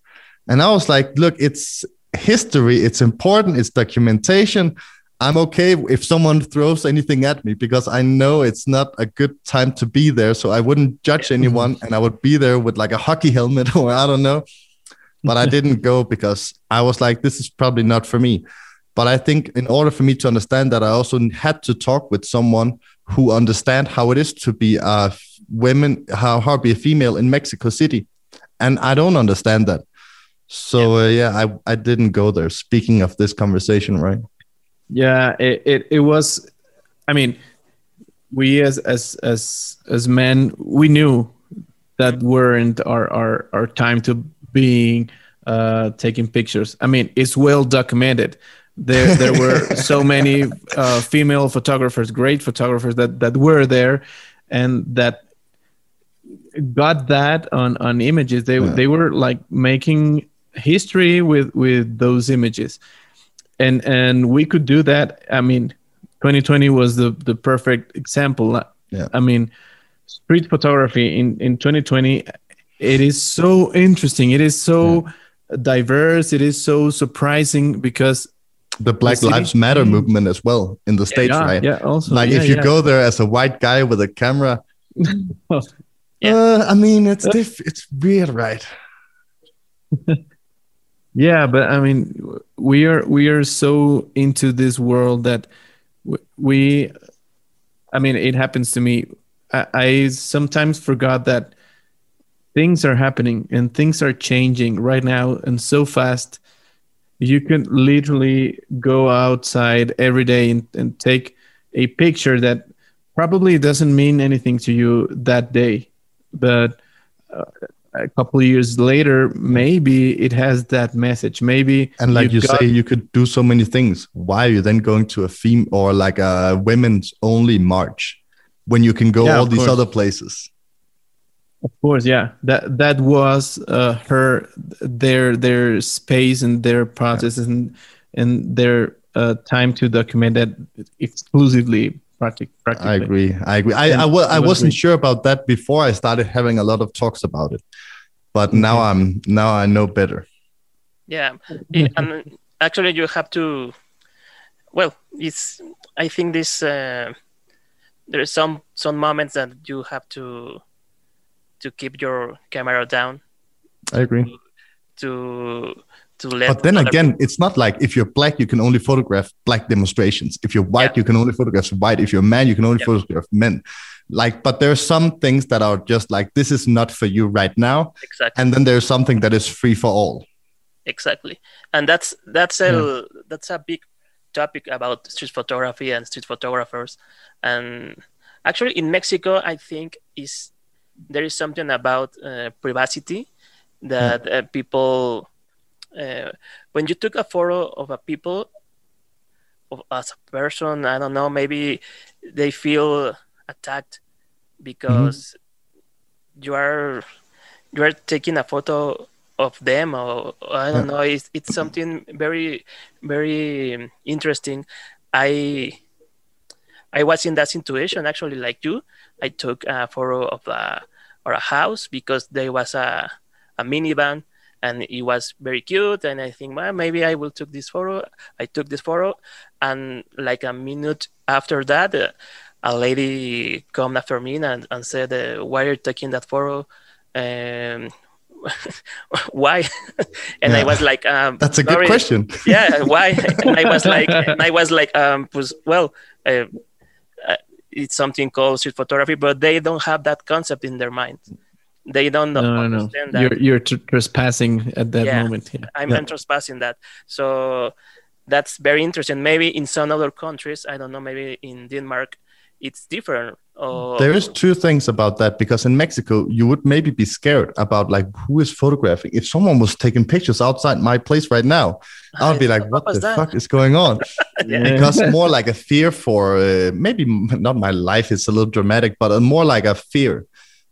And I was like, look, it's history, it's important, it's documentation. I'm okay if someone throws anything at me because I know it's not a good time to be there. So I wouldn't judge anyone and I would be there with like a hockey helmet or I don't know. But I didn't go because I was like, this is probably not for me. But I think in order for me to understand that, I also had to talk with someone who understand how it is to be a women, how hard be a female in Mexico City, and I don't understand that. So yeah, uh, yeah I I didn't go there. Speaking of this conversation, right? Yeah, it, it, it was. I mean, we as as as as men, we knew that weren't our our our time to being uh, taking pictures. I mean, it's well documented. There there were so many uh, female photographers, great photographers that that were there, and that got that on on images. They yeah. they were like making history with with those images and and we could do that. I mean, 2020 was the the perfect example. Yeah. I mean, street photography in in 2020, it is so interesting. It is so yeah. diverse. It is so surprising because the Black the Lives Matter movement as well in the states, yeah, right? Yeah, also. Like if you go there as a white guy with a camera, yeah. Uh, I mean, it's diff- it's weird, right? yeah but i mean we are we are so into this world that we i mean it happens to me. I, I, sometimes forgot that things are happening and things are changing right now and so fast. You can literally go outside every day and, and take a picture that probably doesn't mean anything to you that day but uh, a couple of years later maybe it has that message. Maybe and like you, you got... say you could do so many things. Why are you then going to a theme or like a women's only march when you can go yeah, all these course. other places? Of course yeah. That that was uh, her their their space and their process yeah. and and their uh, time to document that exclusively practically. I agree. I agree. I, I, I, I wasn't sure about that before I started having a lot of talks about it, but mm-hmm. now I'm now I know better. Yeah, and actually, you have to. Well, it's. I think this. Uh, there are some some moments that you have to to keep your camera down. I agree. To, to to let. But then again, people... it's not like if you're black, you can only photograph black demonstrations. If you're white, yeah. you can only photograph white. If you're a man, you can only yeah. photograph men. Like, but there are some things that are just like this is not for you right now. Exactly. And then there's something that is free for all. Exactly, and that's that's a yeah. that's a big topic about street photography and street photographers, and actually in Mexico, I think is there is something about uh, privacy that uh, people uh, when you took a photo of a people of, as a person i don't know maybe they feel attacked because mm-hmm. you are you are taking a photo of them or, or i don't know it's, it's something very very interesting. I i was in that situation actually like you. I took a photo of a or a house because there was a, a minivan and it was very cute and i think well maybe i will take this photo i took this photo and like a minute after that uh, a lady come after me and, and said uh, why are you taking that photo? Um, why? And yeah. i was like um, that's a good question. Yeah why? And i was like i was like um well uh, uh, it's something called street photography but they don't have that concept in their mind they don't know, no, no, no. You're, you're trespassing at that yeah, moment. Yeah. I'm, yeah. I'm trespassing that. So that's very interesting. Maybe in some other countries, I don't know, maybe in Denmark, it's different. Or... There is two things about that because in Mexico, you would maybe be scared about like who is photographing. If someone was taking pictures outside my place right now, I'd be like, what, what the that? fuck is going on? yeah. Because more like a fear for uh, maybe not my life is a little dramatic, but a more like a fear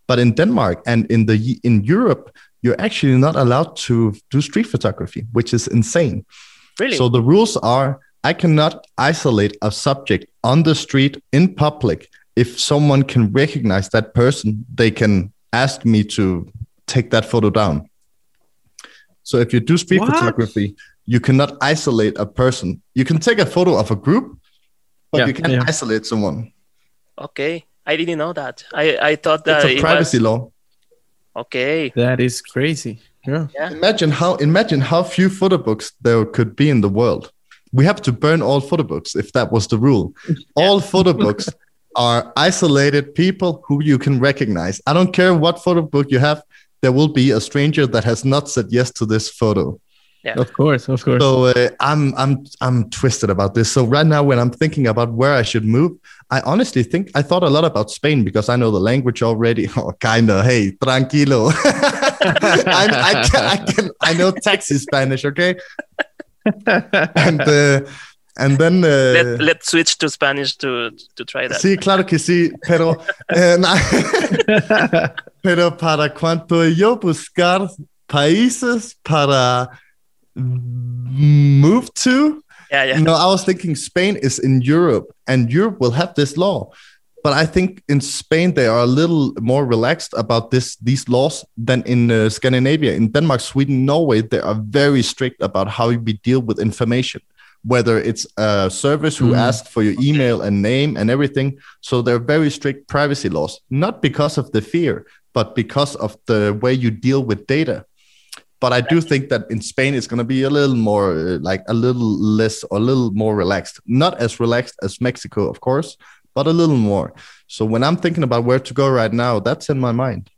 but in Denmark and in the in Europe, you're actually not allowed to do street photography, which is insane. Really? So the rules are I cannot isolate a subject on the street in public. If someone can recognize that person, they can ask me to take that photo down. So if you do street what? photography, you cannot isolate a person. You can take a photo of a group, but yeah, you can't yeah. isolate someone. Okay. I didn't know that. I, I thought that it's a privacy was... law. Okay. That is crazy. Yeah. yeah. Imagine how imagine how few photo books there could be in the world. We have to burn all photo books if that was the rule. All photo books are isolated people who you can recognize. I don't care what photo book you have, there will be a stranger that has not said yes to this photo. Yeah. Of course, of course. So uh, I'm I'm I'm twisted about this. So right now, when I'm thinking about where I should move, I honestly think I thought a lot about Spain because I know the language already. Oh, kind of. Hey, tranquilo. I, I, can, I can I know taxi Spanish. Okay. and uh, and then uh, Let, let's switch to Spanish to to try that. Sí, claro que sí, pero eh, pero para cuanto yo buscar países para move to. Yeah, yeah. no, I was thinking Spain is in Europe, and Europe will have this law. But I think in Spain they are a little more relaxed about this these laws than in uh, Scandinavia. In Denmark, Sweden, Norway, they are very strict about how we deal with information. Whether it's a service who mm. asks for your email and name and everything, so they're very strict privacy laws. Not because of the fear, but because of the way you deal with data. But I do think that in Spain it's going to be a little more, uh, like a little less, or a little more relaxed. Not as relaxed as Mexico, of course, but a little more. So when I'm thinking about where to go right now, that's in my mind.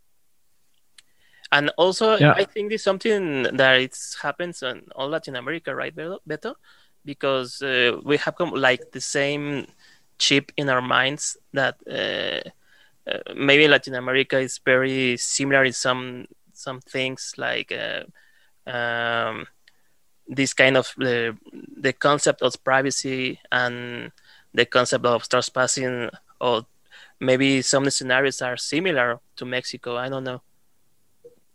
And also, yeah. I think it's something that it happens in all Latin America, right, Beto? Because uh, we have come, like the same chip in our minds that uh, uh, maybe Latin America is very similar in some some things like uh, um, this kind of the the concept of privacy and the concept of trespassing or maybe some scenarios are similar to Mexico. I don't know.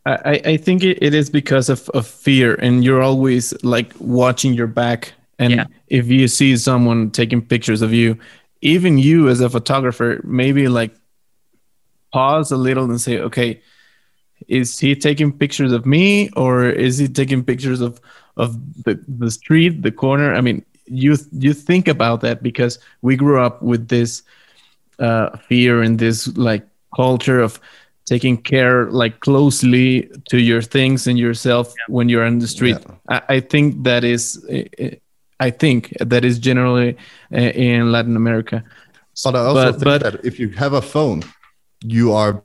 I, I think it is because of, of fear and you're always like watching your back and yeah. if you see someone taking pictures of you even you as a photographer maybe like pause a little and say okay is he taking pictures of me or is he taking pictures of of the, the street the corner i mean you you think about that because we grew up with this uh, fear and this like culture of taking care like closely to your things and yourself yeah. when you're on the street yeah. I, I, think that is i think that is generally uh, in latin america but i also but, think but, that if you have a phone you are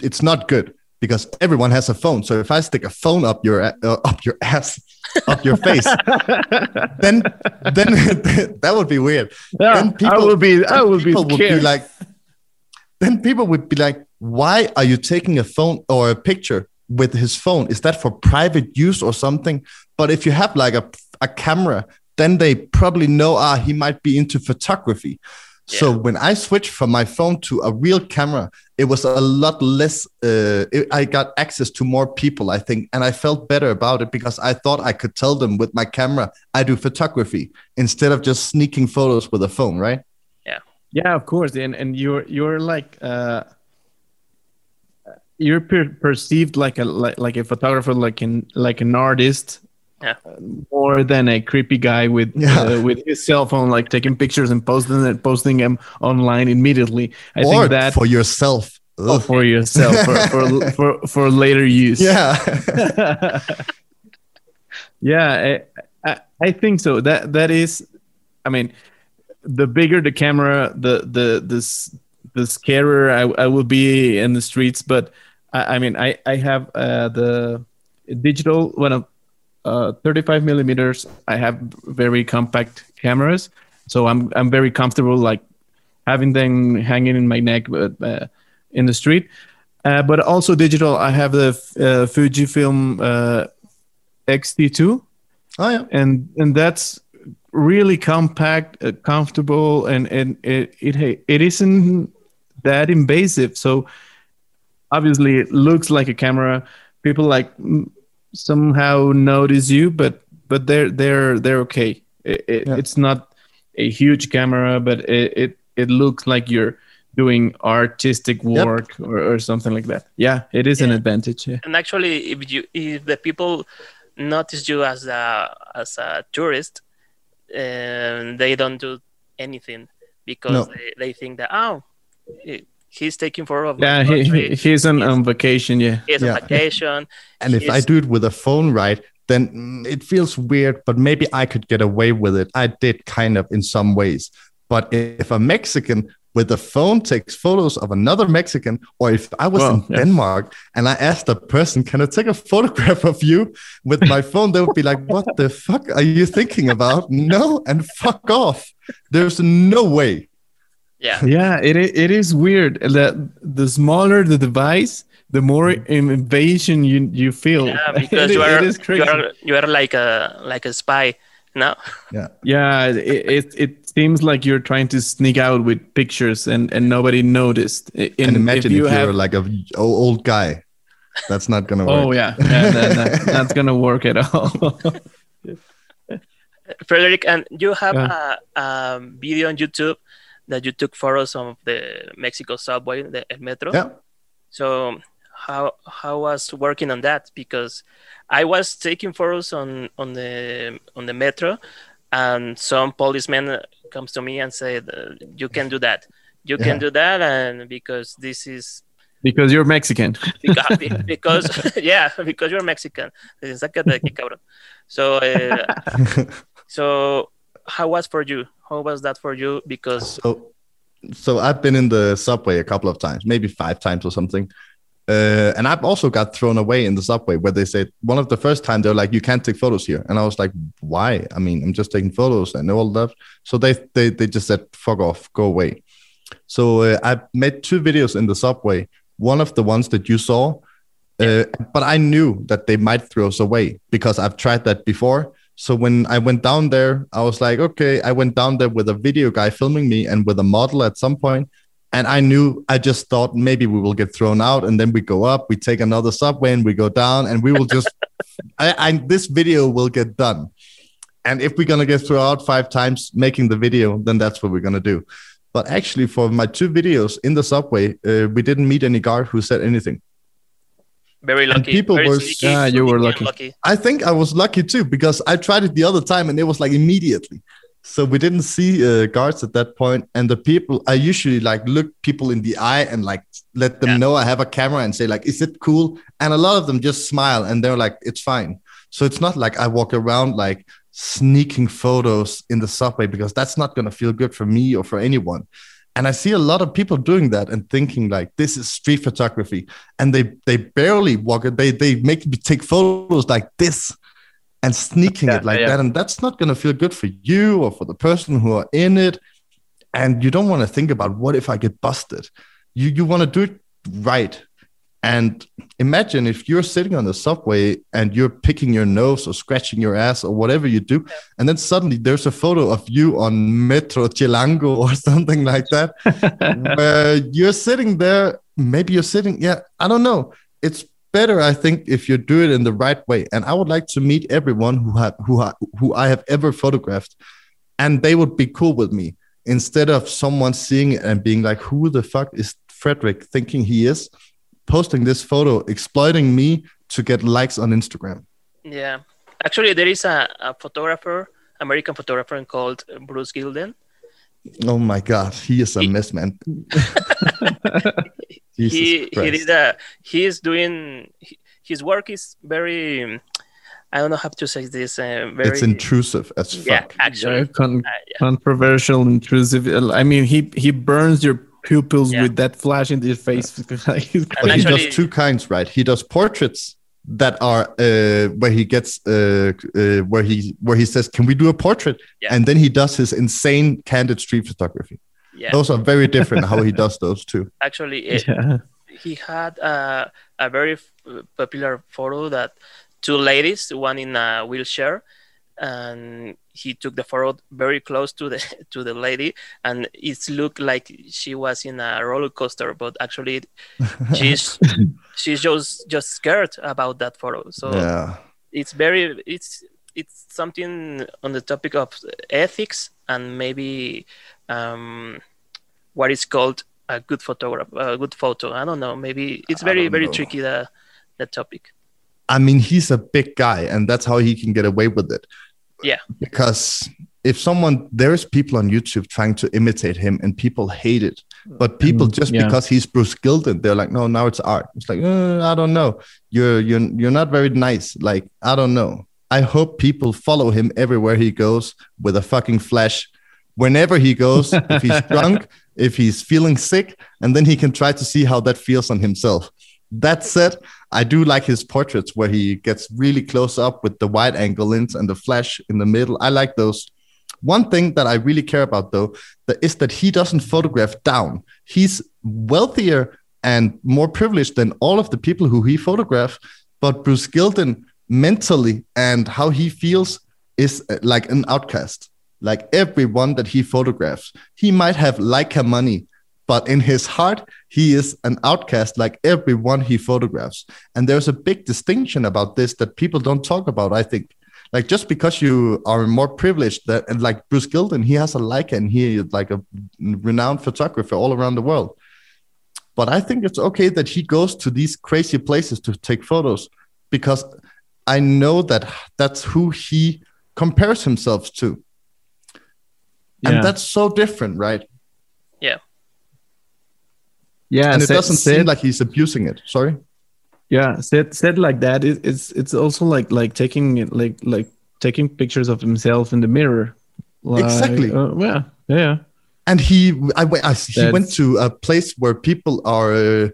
it's not good because everyone has a phone. So if I stick a phone up your uh, up your ass, up your face, then then that would be weird. Yeah, then people, I will be I will be, would be like then people would be like, why are you taking a phone or a picture with his phone? Is that for private use or something? But if you have like a, a camera, then they probably know ah he might be into photography. Yeah. So when I switched from my phone to a real camera, it was a lot less. Uh, it, I got access to more people, I think, and I felt better about it because I thought I could tell them with my camera I do photography instead of just sneaking photos with a phone, right? Yeah, yeah, of course, and and you're you're like. Uh you're per- perceived like a like, like a photographer like an like an artist yeah. more than a creepy guy with yeah. uh, with his cell phone like taking pictures and posting it posting them online immediately. I or think that for yourself. Oh, for yourself for, for, for, for later use. Yeah. Yeah I, I, I think so. That that is i mean the bigger the camera the the this the scarier I, I will be in the streets. But I, I mean, I I have uh, the digital one of uh, 35 millimeters. I have very compact cameras, so I'm I'm very comfortable like having them hanging in my neck uh, in the street. Uh, but also digital. I have the uh, Fujifilm uh, X-T2. Oh yeah, and and that's really compact, uh, comfortable, and and it it it isn't that invasive. So obviously it looks like a camera people like somehow notice you but but they're they're they're okay it, it, yeah. it's not a huge camera but it, it it looks like you're doing artistic work yep. or, or something like that yeah it is yeah. an advantage yeah. and actually if you if the people notice you as a as a tourist and they don't do anything because no. they, they think that oh he's taking for of yeah he, he's on, on vacation yeah he's yeah. on vacation and if i do it with a phone right then mm, it feels weird but maybe i could get away with it i did kind of in some ways but if a mexican with a phone takes photos of another Mexican, or if I was well, in yeah. Denmark and I asked a person, "Can I take a photograph of you with my phone?" They would be like, "What the fuck are you thinking about?" No, and fuck off. There's no way yeah. Yeah it, it is weird that the smaller the device the more mm. invasion you you feel. Yeah because you are, you are you are like a like a spy no? Yeah. Yeah it, it, it seems like you're trying to sneak out with pictures and and nobody noticed. In, and imagine if, you if you're like a old guy. That's not gonna work. Oh yeah, yeah that, that, that's gonna work at all. Frederik and you have yeah. a, a video on youtube that you took photos of the Mexico subway, the metro. Yeah. So how how was working on that? Because I was taking photos on on the on the metro, and some policeman comes to me and said, "You can do that. You yeah. can do that," and because this is because you're Mexican. because, because yeah, because you're Mexican. So uh, so how was for you? How was that for you? Because so, so I've been in the subway a couple of times, maybe five times or something. Uh, and I've also got thrown away in the subway where they said one of the first time they're like, you can't take photos here. And I was like, why? I mean, I'm just taking photos and all that. So they, they, they just said, fuck off, go away. So uh, I made two videos in the subway. One of the ones that you saw, uh, but I knew that they might throw us away because I've tried that before. So when I went down there, I was like, okay, I went down there with a video guy filming me and with a model at some point, And I knew, I just thought maybe we will get thrown out and then we go up, we take another subway and we go down and we will just, I, I, this video will get done. And if we're going to get thrown out five times making the video, then that's what we're going to do. But actually, for my two videos in the subway, uh, we didn't meet any guard who said anything. Very lucky. And people Very were, sneaky, yeah, you were lucky. lucky. I think I was lucky too because I tried it the other time and it was like immediately. So we didn't see uh, guards at that point, and the people I usually like look people in the eye and like let them yeah. know I have a camera and say like, "Is it cool?" And a lot of them just smile and they're like, "It's fine." So it's not like I walk around like sneaking photos in the subway because that's not gonna feel good for me or for anyone and i see a lot of people doing that and thinking like this is street photography. And they they barely walk it. They they make me take photos like this and sneaking yeah, it like yeah. that. And that's not going to feel good for you or for the person who are in it. And you don't want to think about what if i get busted? You you want to do it right. And imagine if you're sitting on the subway and you're picking your nose or scratching your ass or whatever you do, and then suddenly there's a photo of you on Metro Chilango or something like that, where you're sitting there. Maybe you're sitting, yeah, I don't know. It's better, I think, if you do it in the right way. And I would like to meet everyone who have who ha, who I have ever photographed, and they would be cool with me instead of someone seeing it and being like, "Who the fuck is Frederik thinking he is?" Posting this photo, exploiting me to get likes on Instagram. Yeah. Actually, there is a, a photographer, American photographer called Bruce Gilden. Oh my God, he is a he, mess, man. he he did a, he is doing his work is very I don't know how to say this. Uh, very, it's intrusive as fuck. Yeah, actually, yeah, con- uh, yeah. controversial, intrusive. I mean, he he burns your pupils yeah. with that flash in their face. but he does two kinds, right? He does portraits that are uh, where he gets uh, uh, where he where he says, "Can we do a portrait?" Yeah. And then he does his insane candid street photography. Yeah. Those are very different how he does those two. Actually, it, yeah. he had a, a very popular photo that two ladies, one in a wheelchair, and he took the photo very close to the to the lady and it looked like she was in a roller coaster but actually she's she's just just scared about that photo so yeah. it's very it's it's something on the topic of ethics and maybe um, what is called a good photograph a good photo. I don't know. Maybe it's very very know. tricky the the topic. I mean he's a big guy and that's how he can get away with it yeah. Because if someone there's people on YouTube trying to imitate him and people hate it. But people just yeah. because he's Bruce Gilden, they're like, no, now it's art. It's like, uh, I don't know. You're you're you're not very nice. Like, I don't know. I hope people follow him everywhere he goes with a fucking flash. Whenever he goes, if he's drunk, if he's feeling sick, and then he can try to see how that feels on himself. That said, I do like his portraits where he gets really close up with the wide angle lens and the flash in the middle. I like those. One thing that I really care about though that is that he doesn't photograph down. He's wealthier and more privileged than all of the people who he photographs. But Bruce Gilden mentally and how he feels is uh, like an outcast. Like everyone that he photographs, he might have Leica money but in his heart, he is an outcast like everyone he photographs. And there's a big distinction about this that people don't talk about, I think. Like just because you are more privileged that and like Bruce Gilden, he has a Leica and he is like a renowned photographer all around the world. But I think it's okay that he goes to these crazy places to take photos because I know that that's who he compares himself to. Yeah. And that's so different, right? Yeah. And it said, doesn't said, seem like he's abusing it. Sorry. Yeah, said said like that. It, it's it's also like like taking it like like taking pictures of himself in the mirror. Like, exactly. Uh, yeah, yeah. And he, I, I he went to a place where people are uh,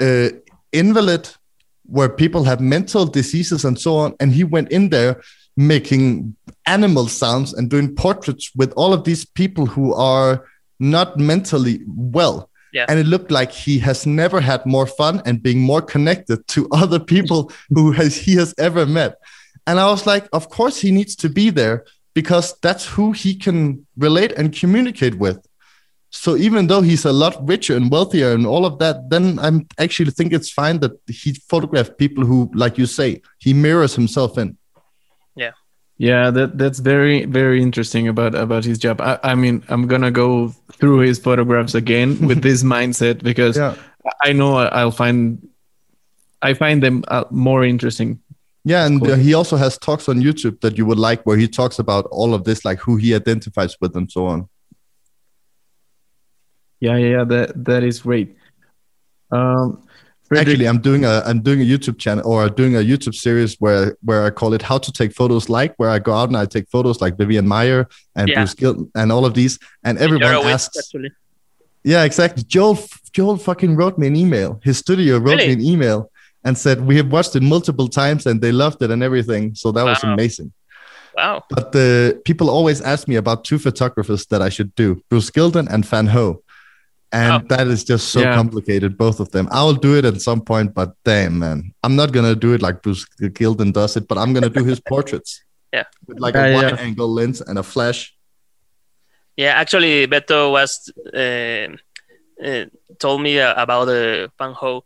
uh, invalid, where people have mental diseases and so on. And he went in there making animal sounds and doing portraits with all of these people who are not mentally well yeah. And it looked like he has never had more fun and being more connected to other people who has he has ever met. And I was like, of course he needs to be there because that's who he can relate and communicate with. So even though he's a lot richer and wealthier and all of that, then I'm actually think it's fine that he photographed people who, like you say, he mirrors himself in. Yeah. That that's very very interesting about about his job. I, I mean, I'm gonna go through his photographs again with this mindset because yeah. I know I'll find I find them uh, more interesting. Yeah, and cool. he also has talks on YouTube that you would like, where he talks about all of this, like who he identifies with and so on. Yeah, yeah, that that is great. Um. Actually, I'm doing a I'm doing a YouTube channel or doing a YouTube series where where I call it "How to Take Photos Like," where I go out and I take photos like Vivian Maier and yeah. Bruce Gill and all of these, and everyone asks. Actually. Yeah, exactly. Joel Joel fucking wrote me an email. His studio wrote really? me an email and said we have watched it multiple times and they loved it and everything. So that wow. was amazing. Wow. But the people always ask me about two photographers that I should do: Bruce Gilden and Fan Ho. And oh. that is just so yeah. complicated both of them i'll do it at some point but damn man i'm not gonna do it like bruce gilden does it but i'm gonna do his portraits yeah with like a wide yeah. angle lens and a flash yeah actually beto was uh, uh, told me uh, about the uh, Fan Ho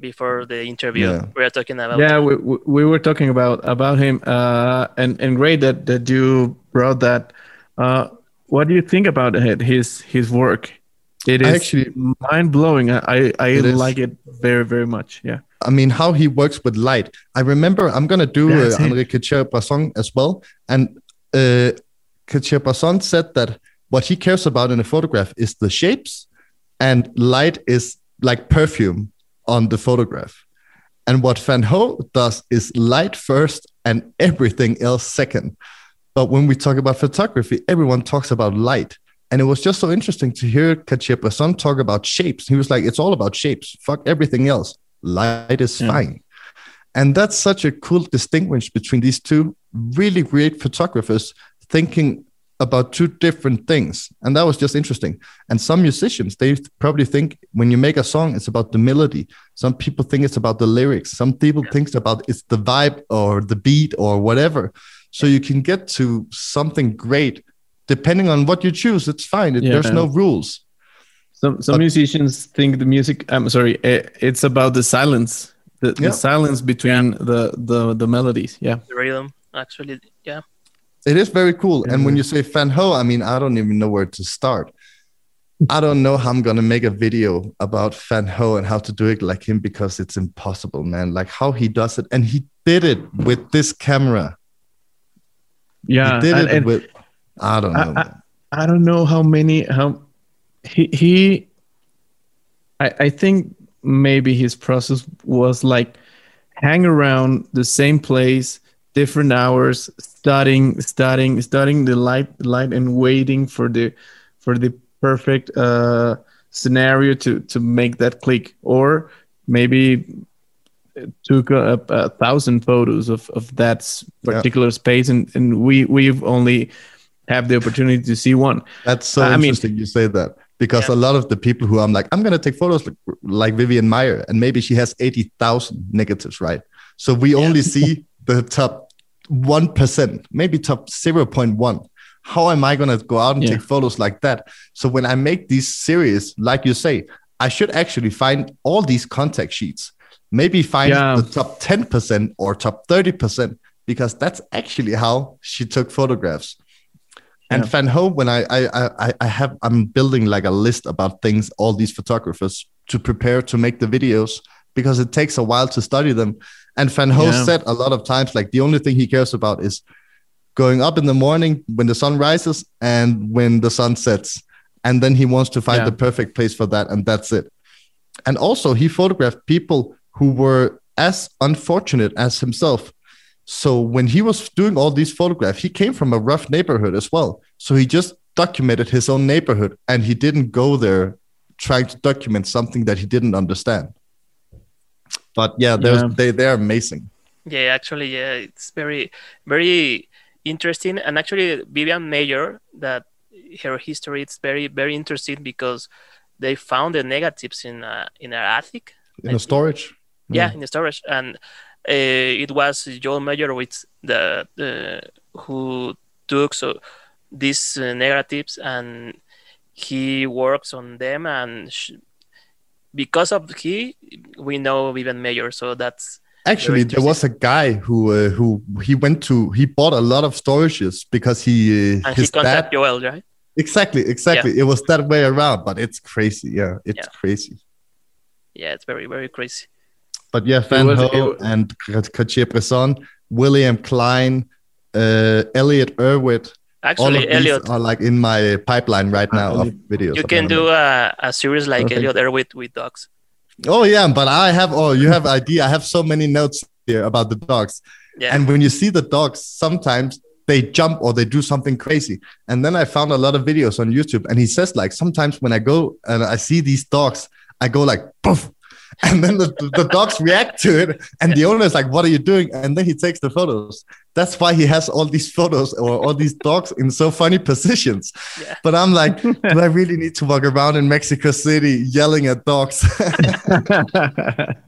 before the interview. Yeah. We were talking about. Yeah, we, we were talking about about him, uh, and and great that that you brought that. Uh, what do you think about his his work? It is actually mind blowing. I I it like it very very much. Yeah. I mean, how he works with light. I remember I'm gonna do uh, Henri Cartier-Bresson as well, and uh, Cartier-Bresson said that what he cares about in a photograph is the shapes, and light is like perfume on the photograph. And what Fan Ho does is light first and everything else second. But when we talk about photography, everyone talks about light. And it was just so interesting to hear Cartier-Bresson talk about shapes. He was like, it's all about shapes. Fuck everything else. Light is yeah. fine. And that's such a cool distinction between these two really great photographers thinking about two different things and that was just interesting and some musicians they probably think when you make a song it's about the melody some people think it's about the lyrics some people yeah. think about it's the vibe or the beat or whatever so you can get to something great depending on what you choose it's fine yeah. there's no rules some some but, musicians think the music i'm sorry eh, it's about the silence the, yeah. the silence between the the the melodies yeah the rhythm actually yeah it is very cool. And when you say Fan Ho, I mean, I don't even know where to start. I don't know how I'm gonna make a video about Fan Ho and how to do it like him because it's impossible, man. Like how he does it, and he did it with this camera. Yeah, he did and, it and with. I don't know. I, I, I, don't know how many how he he. I I think maybe his process was like hang around the same place different hours studying studying studying the light light and waiting for the for the perfect uh scenario to to make that click or maybe took a, a thousand photos of of that particular yeah. space and and we we've only have the opportunity to see one that's so I interesting mean, you say that because yeah. a lot of the people who I'm like, I'm gonna take photos like, like Vivian Maier, and maybe she has eighty thousand negatives, right? So we yeah. only see the top 1%, maybe top 0.1. How am I going to go out and yeah. take photos like that? So when I make these series, like you say, I should actually find all these contact sheets, maybe find the top 10% or top 30%, because that's actually how she took photographs. And. Fan Ho, when I, I I I have I'm building like a list about things all these photographers to prepare to make the videos because it takes a while to study them. And Fan Ho yeah. said a lot of times, like the only thing he cares about is going up in the morning when the sun rises and when the sun sets. And then he wants to find yeah. the perfect place for that. And that's it. And also, he photographed people who were as unfortunate as himself. So when he was doing all these photographs, he came from a rough neighborhood as well. So he just documented his own neighborhood and he didn't go there trying to document something that he didn't understand. But yeah, yeah. they they're amazing. Yeah, actually, yeah, it's very very interesting. And actually, Vivian Maier, that her history, it's very very interesting because they found the negatives in uh, in her attic. In the storage. Yeah, in the storage, and it was Joel Meyerowitz the, the who took so these uh, negatives and he works on them and because of he, we know Vivian Maier. So that's actually there was a guy who uh, who he went to he bought a lot of storages because he uh, and his he dad, Joel, right? Exactly, exactly. Yeah. It was that way around, but it's crazy. Yeah, it's yeah. crazy. Yeah, it's very very crazy. But yeah, Fan was, Ho and Cartier-Bresson, William Klein, uh, Elliott Erwitt, Actually, Elliott are like in my pipeline right now of videos. You can do a, a series like okay. Elliott Erwitt with dogs. Oh yeah, but I have oh you have idea. I have so many notes here about the dogs. Yeah. And when you see the dogs, sometimes they jump or they do something crazy. And then I found a lot of videos on YouTube, and he says like sometimes when I go and I see these dogs, I go like poof, and then the, the dogs react to it, and the owner is like, "What are you doing?" And then he takes the photos. That's why he has all these photos or all these dogs in so funny positions. Yeah. But I'm like, do I really need to walk around in Mexico City yelling at dogs?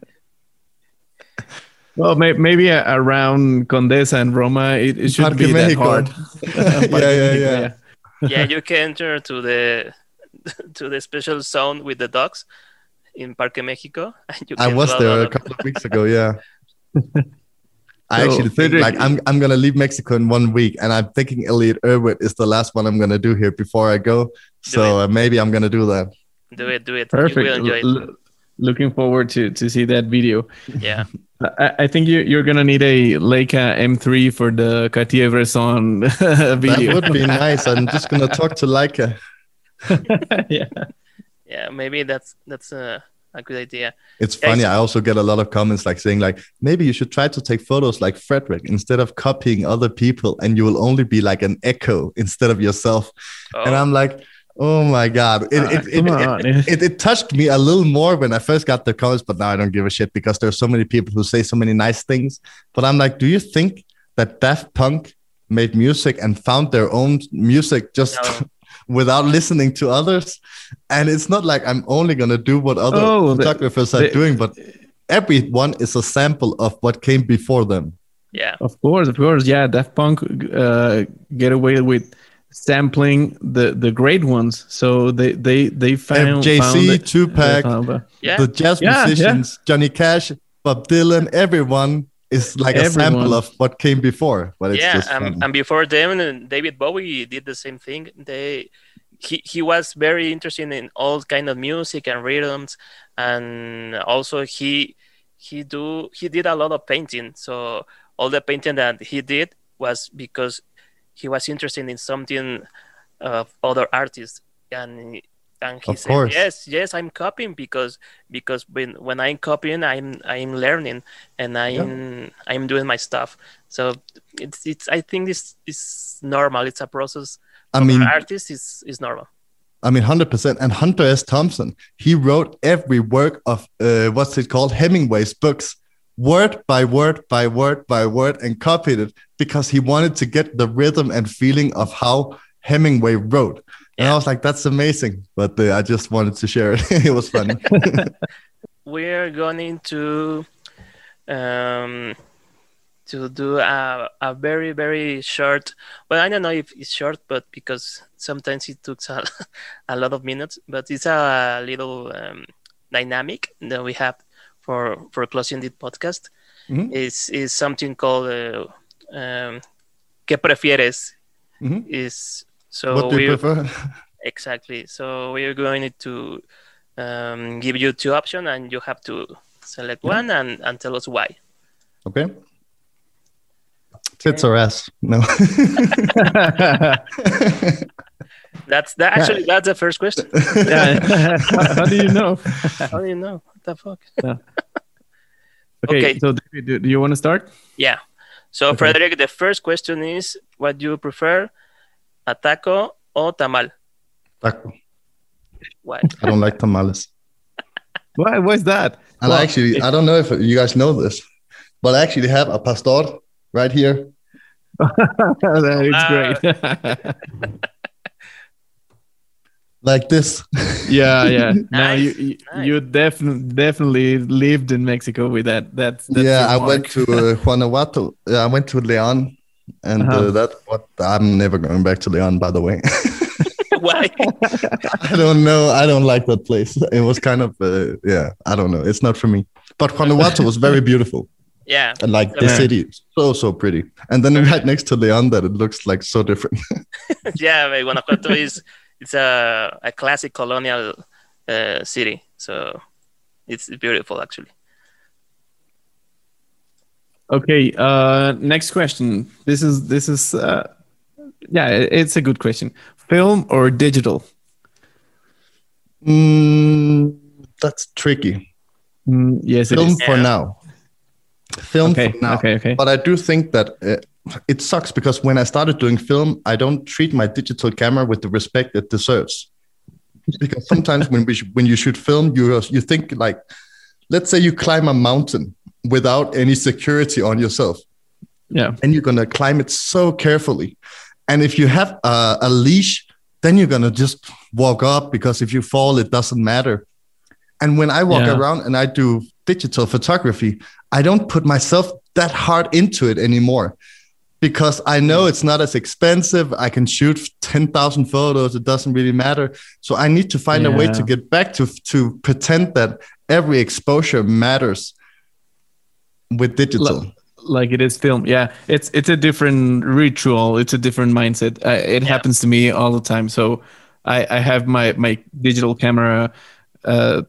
Well, maybe around Condesa and Roma, it, it should Parque be Mexico. that hard. yeah, yeah, yeah, yeah. you can enter to the to the special zone with the dogs in Parque Mexico. I was there a couple of weeks ago. Yeah. I so, actually think like I'm I'm gonna leave Mexico in one week, and I'm thinking Elliott Erwitt is the last one I'm gonna do here before I go. So uh, maybe I'm gonna do that. Do it, do it. Perfect. L- looking forward to to see that video. Yeah. I, I think you, you're gonna need a Leica M3 for the Cartier-Bresson video. That would be nice. I'm just gonna talk to Leica. yeah. Yeah, maybe that's that's a, a good idea. It's funny. I also get a lot of comments like saying like maybe you should try to take photos like Frederik instead of copying other people, and you will only be like an echo instead of yourself. Oh. And I'm like Oh my god! It, uh, it, it, it, it, touched me a little more when I first got the comments, but now I don't give a shit because there's so many people who say so many nice things. But I'm like, do you think that Daft Punk made music and found their own music just no. without listening to others? And it's not like I'm only gonna do what other oh, photographers are doing, but everyone is a sample of what came before them. Yeah, of course, of course. Yeah, Daft Punk uh, get away with sampling the the great ones. So they they they found JC, Tupac, yeah. the jazz yeah, musicians, yeah. Johnny Cash, Bob Dylan, everyone is like everyone. a sample of what came before. But it's yeah, just um, and before them, David Bowie did the same thing. They he, he was very interested in all kind of music and rhythms, and also he he do he did a lot of painting. So all the painting that he did was because he was interested in something of other artists and and he of said course. yes yes i'm copying because because when when i'm copying i'm i'm learning and i'm yeah. i'm doing my stuff so it's it's i think this is normal it's a process i mean artist is is normal I mean, 100%. And Hunter S. Thompson, he wrote every work of uh, what's it called? Hemingway's books word by word by word by word and copied it because he wanted to get the rhythm and feeling of how Hemingway wrote. And I was like, that's amazing. But uh, I just wanted to share it. it was fun. We're going to um, to do a, a very, very short, well, I don't know if it's short, but because sometimes it took a, a lot of minutes, but it's a little um, dynamic that we have for for closing the podcast mm-hmm. is is something called uh, um, ¿Qué prefieres? Mm-hmm. Is so what do you prefer? exactly. So we are going to um, give you two options, and you have to select yeah. one and, and tell us why. Okay. Tits or ass? No. that's that. Actually, that's the first question. Yeah. how, how, do you know? How do you know? What the fuck? Yeah. Okay, okay. So, do, do you want to start? Yeah. So, okay. Frederik, the first question is what do you prefer, a taco or tamal? Taco. Why? I don't like tamales. Why? Why is that? And well, actually, I don't know if you guys know this, but I actually have a pastor right here. That's uh, great. like this. Yeah, yeah. nice, no, you you, nice. you definitely definitely lived in Mexico with that. That's, that's yeah. I went to uh, Guanajuato. Yeah, I went to Leon, and uh, uh-huh. uh, that what I'm never going back to Leon. By the way. Why? I don't know. I don't like that place. It was kind of uh, yeah. I don't know. It's not for me. But Guanajuato was very beautiful. Yeah. And like the yeah. city, so so pretty. And then right next to Leon, that it looks like so different. yeah, Guanajuato is it's a, a classic colonial uh, city. So it's beautiful, actually. Okay. Uh, next question. This is this is uh, yeah, it's a good question. Film or digital? Mm, that's tricky. Mm, yes, film for yeah. now. Film okay. for now. Okay. Okay. But I do think that uh, it sucks because when I started doing film, I don't treat my digital camera with the respect it deserves. Because sometimes when we when you shoot film, you you think like let's say you climb a mountain without any security on yourself. Yeah. And you're going to climb it so carefully. And if you have a, a leash, then you're going to just walk up because if you fall, it doesn't matter. And when I walk yeah. around and I do digital photography, I don't put myself that hard into it anymore because I know it's not as expensive. I can shoot 10,000 photos. It doesn't really matter. So I need to find yeah. a way to get back to, to pretend that every exposure matters with digital. Like it is film. Yeah. It's, it's a different ritual. It's a different mindset. Uh, it yeah. happens to me all the time. So I, I have my, my digital camera, uh,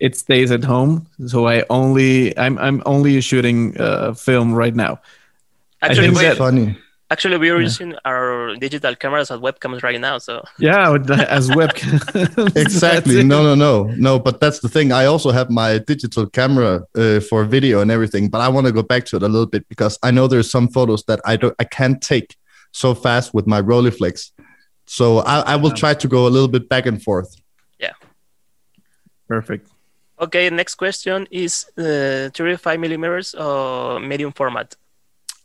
it stays at home. So I only, I'm, I'm only shooting uh, film right now Actually, I think funny. Actually, we're yeah. using our digital cameras as webcams right now. So yeah, as webcams. exactly. no, no, no, no. But that's the thing. I also have my digital camera uh, for video and everything. But I want to go back to it a little bit because I know there's some photos that I don't, I can't take so fast with my Rolleiflex. So I, I will try to go a little bit back and forth. Yeah. Perfect. Okay. Next question is uh, 35 millimeters or medium format.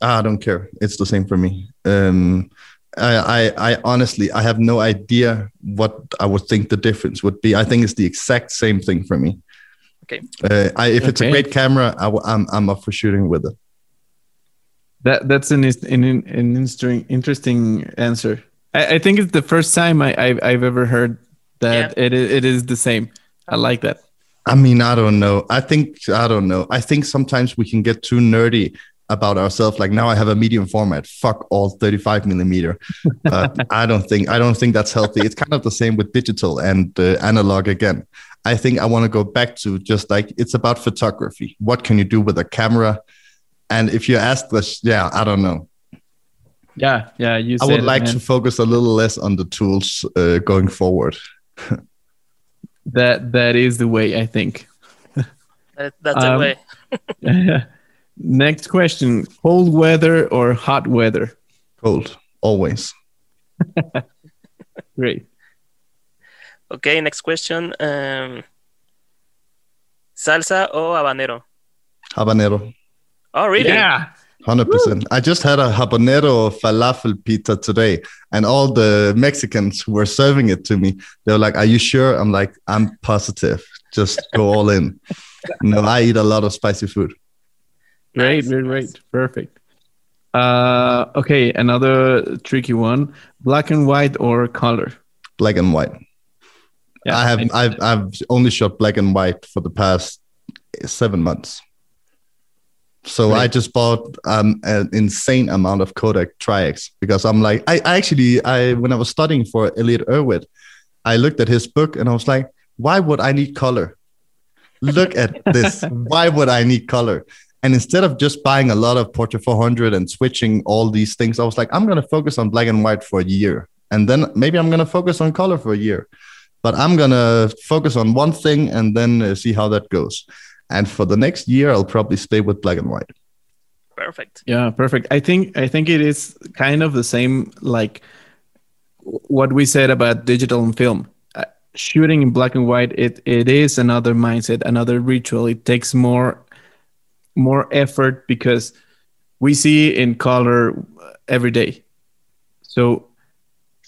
I don't care. It's the same for me. Um, I, I, I honestly, I have no idea what I would think the difference would be. I think it's the exact same thing for me. Okay. Uh, I, if it's a great camera, I, am I'm, I'm up for shooting with it. That that's an an, an interesting interesting answer. I, I think it's the first time I I've, I've ever heard that yeah. it it is the same. I like that. I mean, I don't know. I think I don't know. I think sometimes we can get too nerdy about ourselves. Like now i have a medium format. Fuck all 35 millimeter. Uh, i don't think i don't think that's healthy. It's kind of the same with digital and uh, analog again. I think i want to go back to just like it's about photography. What can you do with a camera? And if you ask this yeah i don't know. Yeah yeah you i would like to focus a little less on the tools uh, going forward. That that is the way i think. That, that's um, the way. yeah Next question cold weather or hot weather? Cold, always. Great. Okay, next question. Um, salsa or habanero? Habanero. Oh, really? Yeah. 100%. I just had a habanero falafel pizza today, and all the Mexicans who were serving it to me, they were like, Are you sure? I'm like, I'm positive. Just go all in. no, I eat a lot of spicy food. Great, nice, great, great. Perfect. Uh, okay, another tricky one: black and white or color? Black and white. Yeah, I have I've I've only shot black and white for the past seven months. So right. I just bought um, an insane amount of Kodak Tri-X because I'm like I, I actually I when I was studying for Elliott Erwitt, I looked at his book and I was like, why would I need color? Look at this. why would I need color? And instead of just buying a lot of Portra 400 and switching all these things, I was like, I'm going to focus on black and white for a year. And then maybe I'm going to focus on color for a year. But I'm going to focus on one thing and then uh, see how that goes. And for the next year, I'll probably stay with black and white. Perfect. Yeah, perfect. I think I think it is kind of the same like what we said about digital and film. Uh, shooting in black and white, it it is another mindset, another ritual. It takes more more effort because we see in color every day. So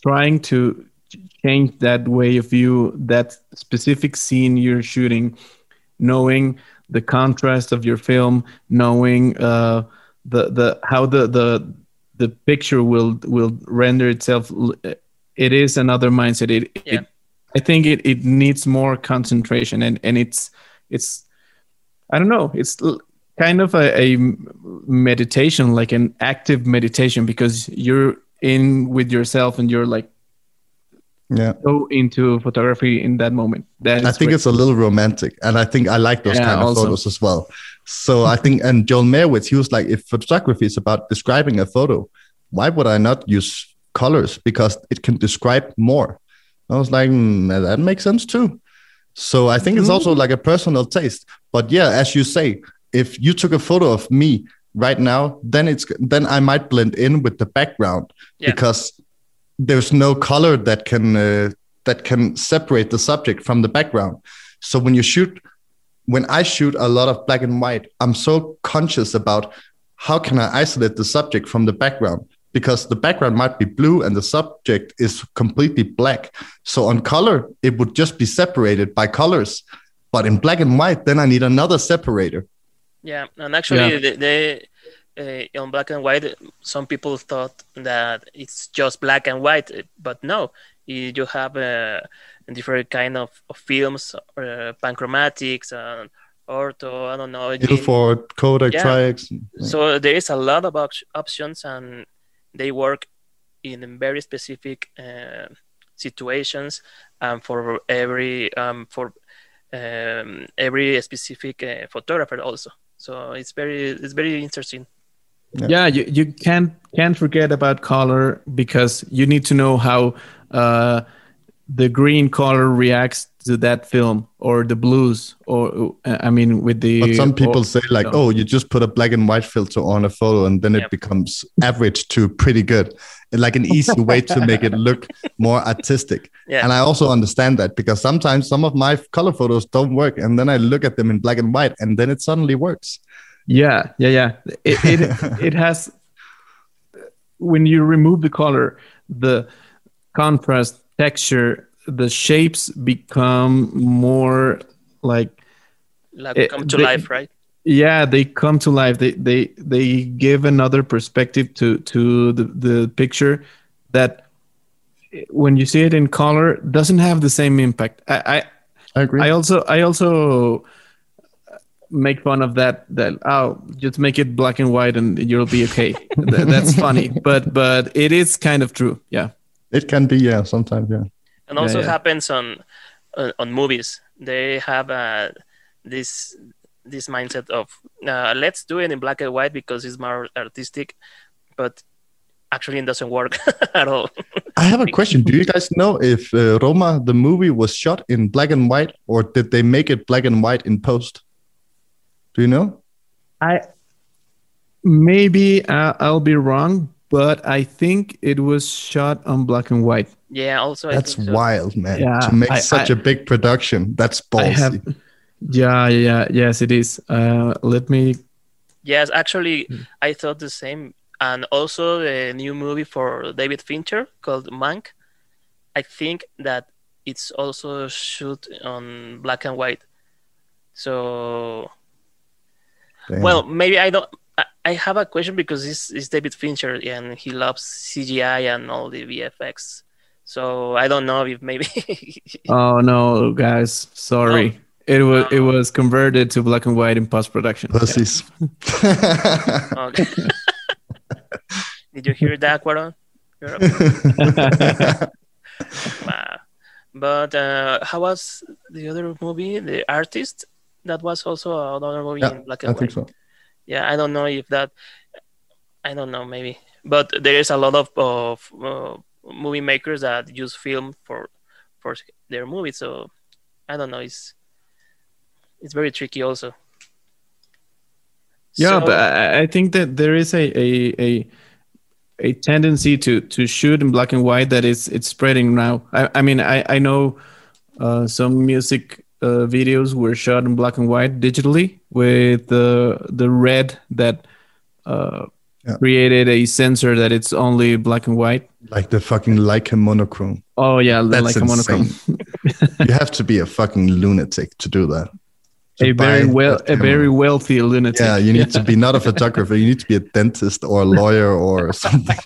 trying to change that way of view, that specific scene you're shooting, knowing the contrast of your film, knowing uh, the the how the the the picture will will render itself. It is another mindset. It, yeah. it I think it, it needs more concentration and and it's it's I don't know. It's kind of a, a meditation, like an active meditation, because you're in with yourself and you're like yeah. go into photography in that moment. That i think it's a little romantic and i think i like those yeah, kind of also. photos as well. So i think and joel Meyerowitz he was like if photography is about describing a photo why would i not use colors? Because it can describe more. I was like mm, that makes sense too. So i think mm-hmm. it's also like a personal taste. But yeah as you say if you took a photo of me right now, then it's then I might blend in with the background yeah. because there's no color that can uh, that can separate the subject from the background. So when you shoot when I shoot a lot of black and white, I'm so conscious about how can I isolate the subject from the background because the background might be blue and the subject is completely black. So on color, it would just be separated by colors. But in black and white, then I need another separator. Yeah, and actually, yeah. they, they uh, on black and white, some people thought that it's just black and white, but no, you have a, a different kind of, of films, uh, panchromatics, and ortho. I don't know. Ilford, Kodak, yeah. Tri-X. So there is a lot of options, and they work in very specific uh, situations and for every um, for um, every specific uh, photographer also so it's very it's very interesting. Yeah, yeah you, you can't can't forget about color because you need to know how uh, the green color reacts to that film or the blues or i mean with the but some people or, say like oh you just put a black and white filter on a photo and then yep. it becomes average to pretty good. and like an easy way to make it look more artistic. Yeah. and i also understand that because sometimes some of my color photos don't work and then i look at them in black and white and then it suddenly works. Yeah yeah yeah. It, it, it has when you remove the color the contrast texture the shapes become more like like it, come to they, life right yeah they come to life. They they they give another perspective to to the, the picture that when you see it in color doesn't have the same impact. I i, I agree. I also i also make fun of that that oh just make it black and white and you'll be okay. That's funny but but it is kind of true. Yeah. It can be yeah sometimes yeah. And also yeah, yeah. happens on uh, on movies. They have uh, this this mindset of uh, let's do it in black and white because it's more artistic, but actually it doesn't work at all. I have a question. Do you guys know if uh, Roma the movie was shot in black and white or did they make it black and white in post? Do you know? I maybe uh, I'll be wrong, but I think it was shot on black and white. Yeah, also that's so. wild, man. Yeah, to make I, such I, a big production, that's ballsy. Have, yeah, yeah, yes, it is. Uh, let me. Yes, actually, hmm. I thought the same. And also the new movie for David Fincher called Mank. I think that it's also shoot on black and white. So, Damn. well, maybe I don't. I have a question because this is David Fincher and he loves CGI and all the VFX. So I don't know if maybe. oh no, guys! Sorry, oh. It was it was converted to black and white in post production. Pussies. okay. Did you hear that, Cuarón? but uh, how was the other movie, The Artist? That was also another movie yeah, in black and I white. Think so. Yeah, I don't know if that. I don't know, maybe, but there is a lot of of uh, movie makers that use film for for their movies. So I don't know. It's it's very tricky also. Yeah, so, but I, I think that there is a, a a a tendency to to shoot in black and white that is it's spreading now. I, I mean I I know uh, some music uh, videos were shot in black and white digitally with the the red that uh, yeah. created a sensor that it's only black and white. Like the fucking Leica monochrome. Oh yeah, that's Leica monochrome. you have to be a fucking lunatic to do that. To a very well, a very wealthy lunatic. Yeah, you need to be not a photographer. You need to be a dentist or a lawyer or something.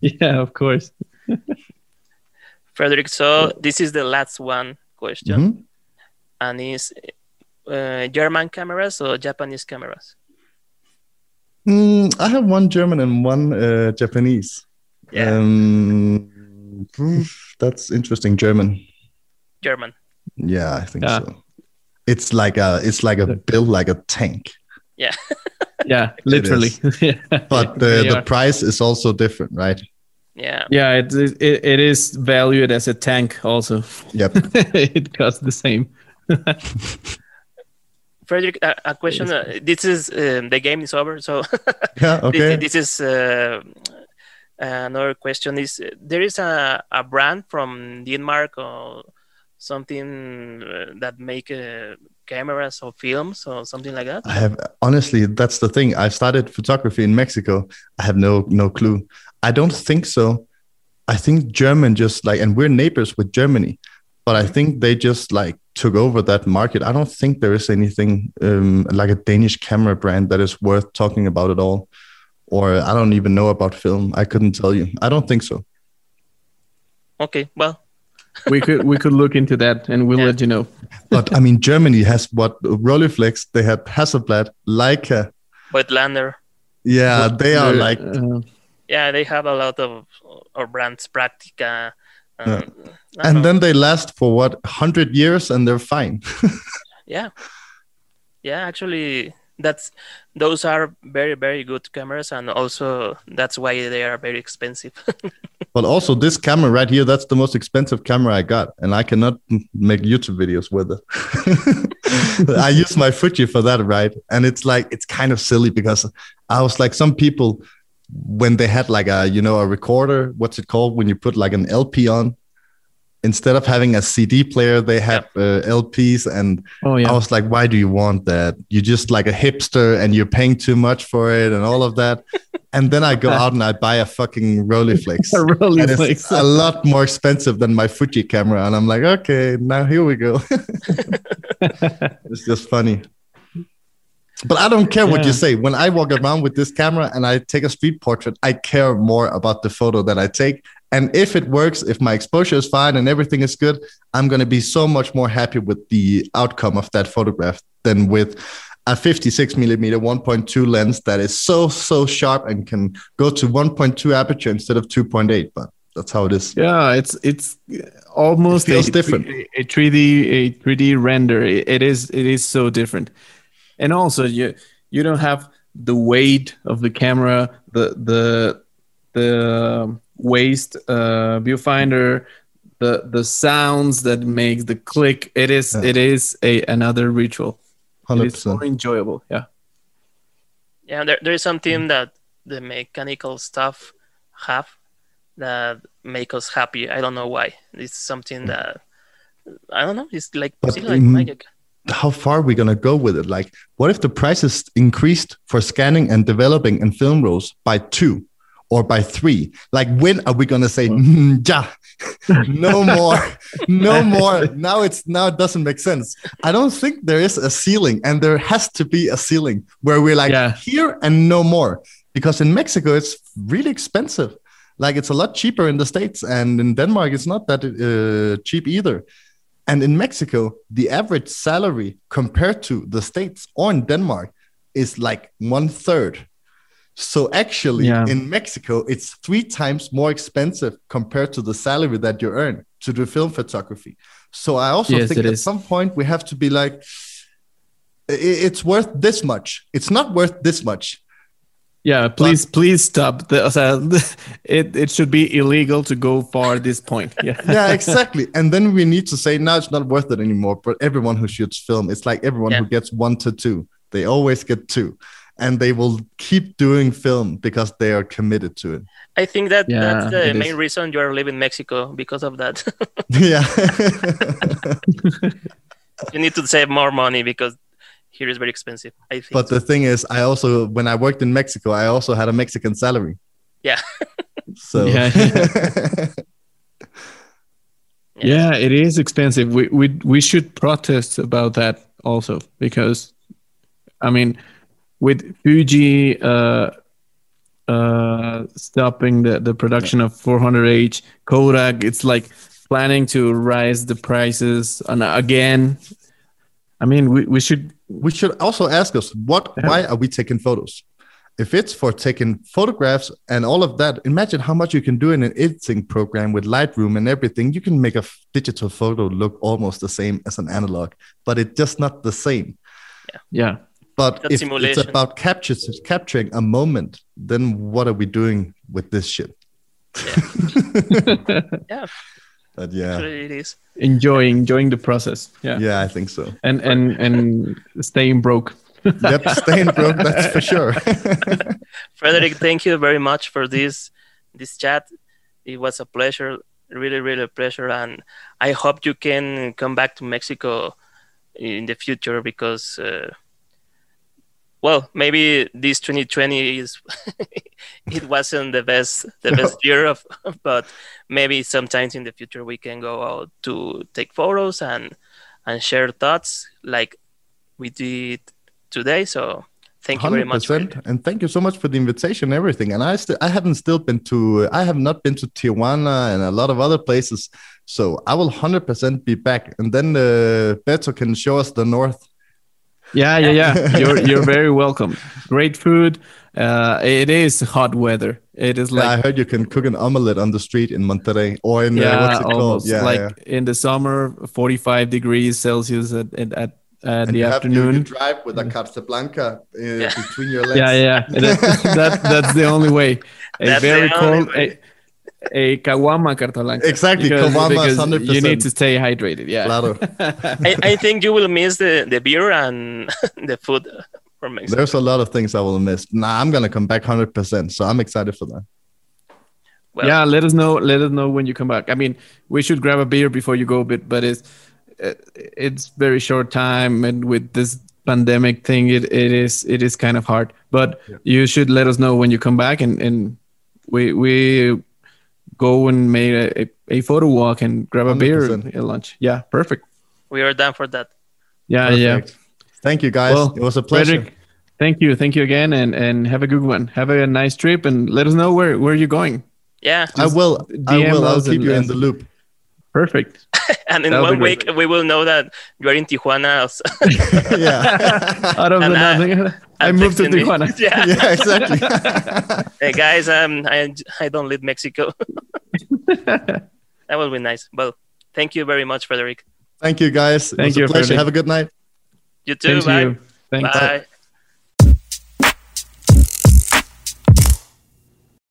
yeah, of course. Frederik, so this is the last one question, mm-hmm. and is uh, German cameras or Japanese cameras? Mm, I have one German and one uh, Japanese. Yeah. Um, that's interesting. German. German. Yeah, I think yeah. so. It's like a it's like a build like a tank. Yeah. yeah, literally. but the, the price is also different, right? Yeah. Yeah, it, it it is valued as a tank also. Yep. it costs the same. Frederik, a, a question. Uh, this is um, the game is over, so yeah, okay. this, this is uh, another question. Is there is a, a brand from Denmark or something uh, that make uh, cameras or films or something like that? I have honestly, that's the thing. I started photography in Mexico. I have no no clue. I don't think so. I think German just like, and we're neighbors with Germany, but I think they just like took over that market. I don't think there is anything um, like a Danish camera brand that is worth talking about at all. Or I don't even know about film. I couldn't tell you. I don't think so. Okay, well, we could we could look into that and we'll yeah. let you know. but I mean, Germany has what Rolleiflex. They have Hasselblad, Leica, Voigtlander. Yeah, they are like. Uh, yeah, they have a lot of or brands, Praktica. Um, yeah. And know. then they last for what hundred years, and they're fine. yeah, yeah. Actually, that's those are very very good cameras, and also that's why they are very expensive. but also this camera right here, that's the most expensive camera I got, and I cannot make YouTube videos with it. I use my Fuji for that, right? And it's like it's kind of silly because I was like some people when they had like a you know a recorder what's it called when you put like an lp on instead of having a cd player they have uh, lps and oh, yeah. i was like why do you want that you're just like a hipster and you're paying too much for it and all of that and then i go out and i buy a fucking rolleiflex a rolleiflex a lot more expensive than my fuji camera and i'm like okay now here we go it's just funny but I don't care yeah. what you say. When I walk around with this camera and I take a street portrait, I care more about the photo that I take. And if it works, if my exposure is fine and everything is good, I'm going to be so much more happy with the outcome of that photograph than with a 56 millimeter 1.2 lens that is so, so sharp and can go to 1.2 aperture instead of 2.8. But that's how it is. Yeah, it's it's almost it feels a, different. A 3D a 3D render. It is it is so different and also you you don't have the weight of the camera, the the the waist uh, viewfinder, the the sounds that makes the click. It is yeah. it is a another ritual. 100%. It is more enjoyable. Yeah. Yeah, there, there is something that the mechanical stuff have that make us happy. I don't know why. It's something that I don't know. It's like, but, like magic how far are we going to go with it? Like, what if the prices increased for scanning and developing and film rolls by two or by three? Like, when are we going to say, mm, ja, no more, no more? Now it's now it doesn't make sense. I don't think there is a ceiling, and there has to be a ceiling where we're like yeah. here and no more. Because in Mexico, it's really expensive. Like, it's a lot cheaper in the states, and in Denmark, it's not that uh, cheap either. And in Mexico, the average salary compared to the States or in Denmark is like one third. So actually, yeah. in Mexico, it's three times more expensive compared to the salary that you earn to do film photography. So I also yes, think at is. some point we have to be like, it's worth this much. It's not worth this much yeah please but, please stop the, it, it should be illegal to go far this point yeah yeah exactly and then we need to say now it's not worth it anymore but everyone who shoots film it's like everyone yeah. who gets one to two they always get two and they will keep doing film because they are committed to it i think that yeah, that's the main is. reason you are living in mexico because of that yeah you need to save more money because here is very expensive. I think. But the thing is, I also when I worked in Mexico, I also had a Mexican salary. Yeah. so. Yeah. yeah, it is expensive. We we we should protest about that also because, I mean, with Fuji uh, uh, stopping the the production of 400H, Kodak, it's like planning to rise the prices. And again. I mean, we, we should we should also ask us what yeah. why are we taking photos? If it's for taking photographs and all of that imagine how much you can do in an editing program with lightroom and everything. You can make a digital photo look almost the same as an analog but it's just not the same. Yeah. Yeah but That's if simulation. it's about capture, capturing a moment then what are we doing with this shit yeah, yeah. But yeah, Actually it is enjoying enjoying the process. Yeah, yeah, I think so. And and and staying broke. yep, staying broke. That's for sure. Frederik, thank you very much for this this chat. It was a pleasure really, really a pleasure. And I hope you can come back to Mexico in the future because, uh, well, maybe this 2020 is it wasn't the best the best year of, but maybe sometimes in the future we can go out to take photos and and share thoughts like we did today. So Thank you very much. And thank you so much for the invitation and everything. And I still I haven't still been to I have not been to Tijuana and a lot of other places. So I will 100% be back. And then uh, Beto can show us the north. Yeah, yeah, yeah. you're you're very welcome. Great food. Uh, it is hot weather. It is like yeah, I heard you can cook an omelette on the street in Monterrey or in yeah, uh, what's it almost. called? Yeah, like yeah. in the summer, 45 degrees Celsius at, at, at uh, the you afternoon. Have, you, drive with a Carta Blanca uh, yeah. between your legs. Yeah, yeah, that, that, that's the only way. A that's very cold, a, a Caguama Carta Exactly, because, because 100%. You need to stay hydrated. Yeah. Claro. I, I, think you will miss the, the beer and the food from Mexico. There's a lot of things I will miss. Nah, I'm gonna come back 100%. So I'm excited for that. Well, yeah, let us know. Let us know when you come back. I mean, we should grab a beer before you go, but but it's uh, it's very short time and with this pandemic thing it, it is it is kind of hard but yeah. you should let us know when you come back and and we we go and make a, a photo walk and grab a 100%. beer at lunch. Yeah perfect. We are down for that. Yeah perfect. yeah thank you guys. Well, it was a pleasure. Frederik, thank you. Thank you again and and have a good one. Have a nice trip and let us know where where you're going. Yeah. I will i will. I'll keep you in the loop perfect and in one week we will know that you're in Tijuana. yeah. Out of the nothing. I moved to Tijuana. Yeah. yeah, exactly. hey guys, um, I I don't live Mexico. that will be nice. Well, thank you very much, Frederik. Thank you, guys. Thank you. pleasure. Have a good night. You too. Thank bye. You. Thanks. Bye.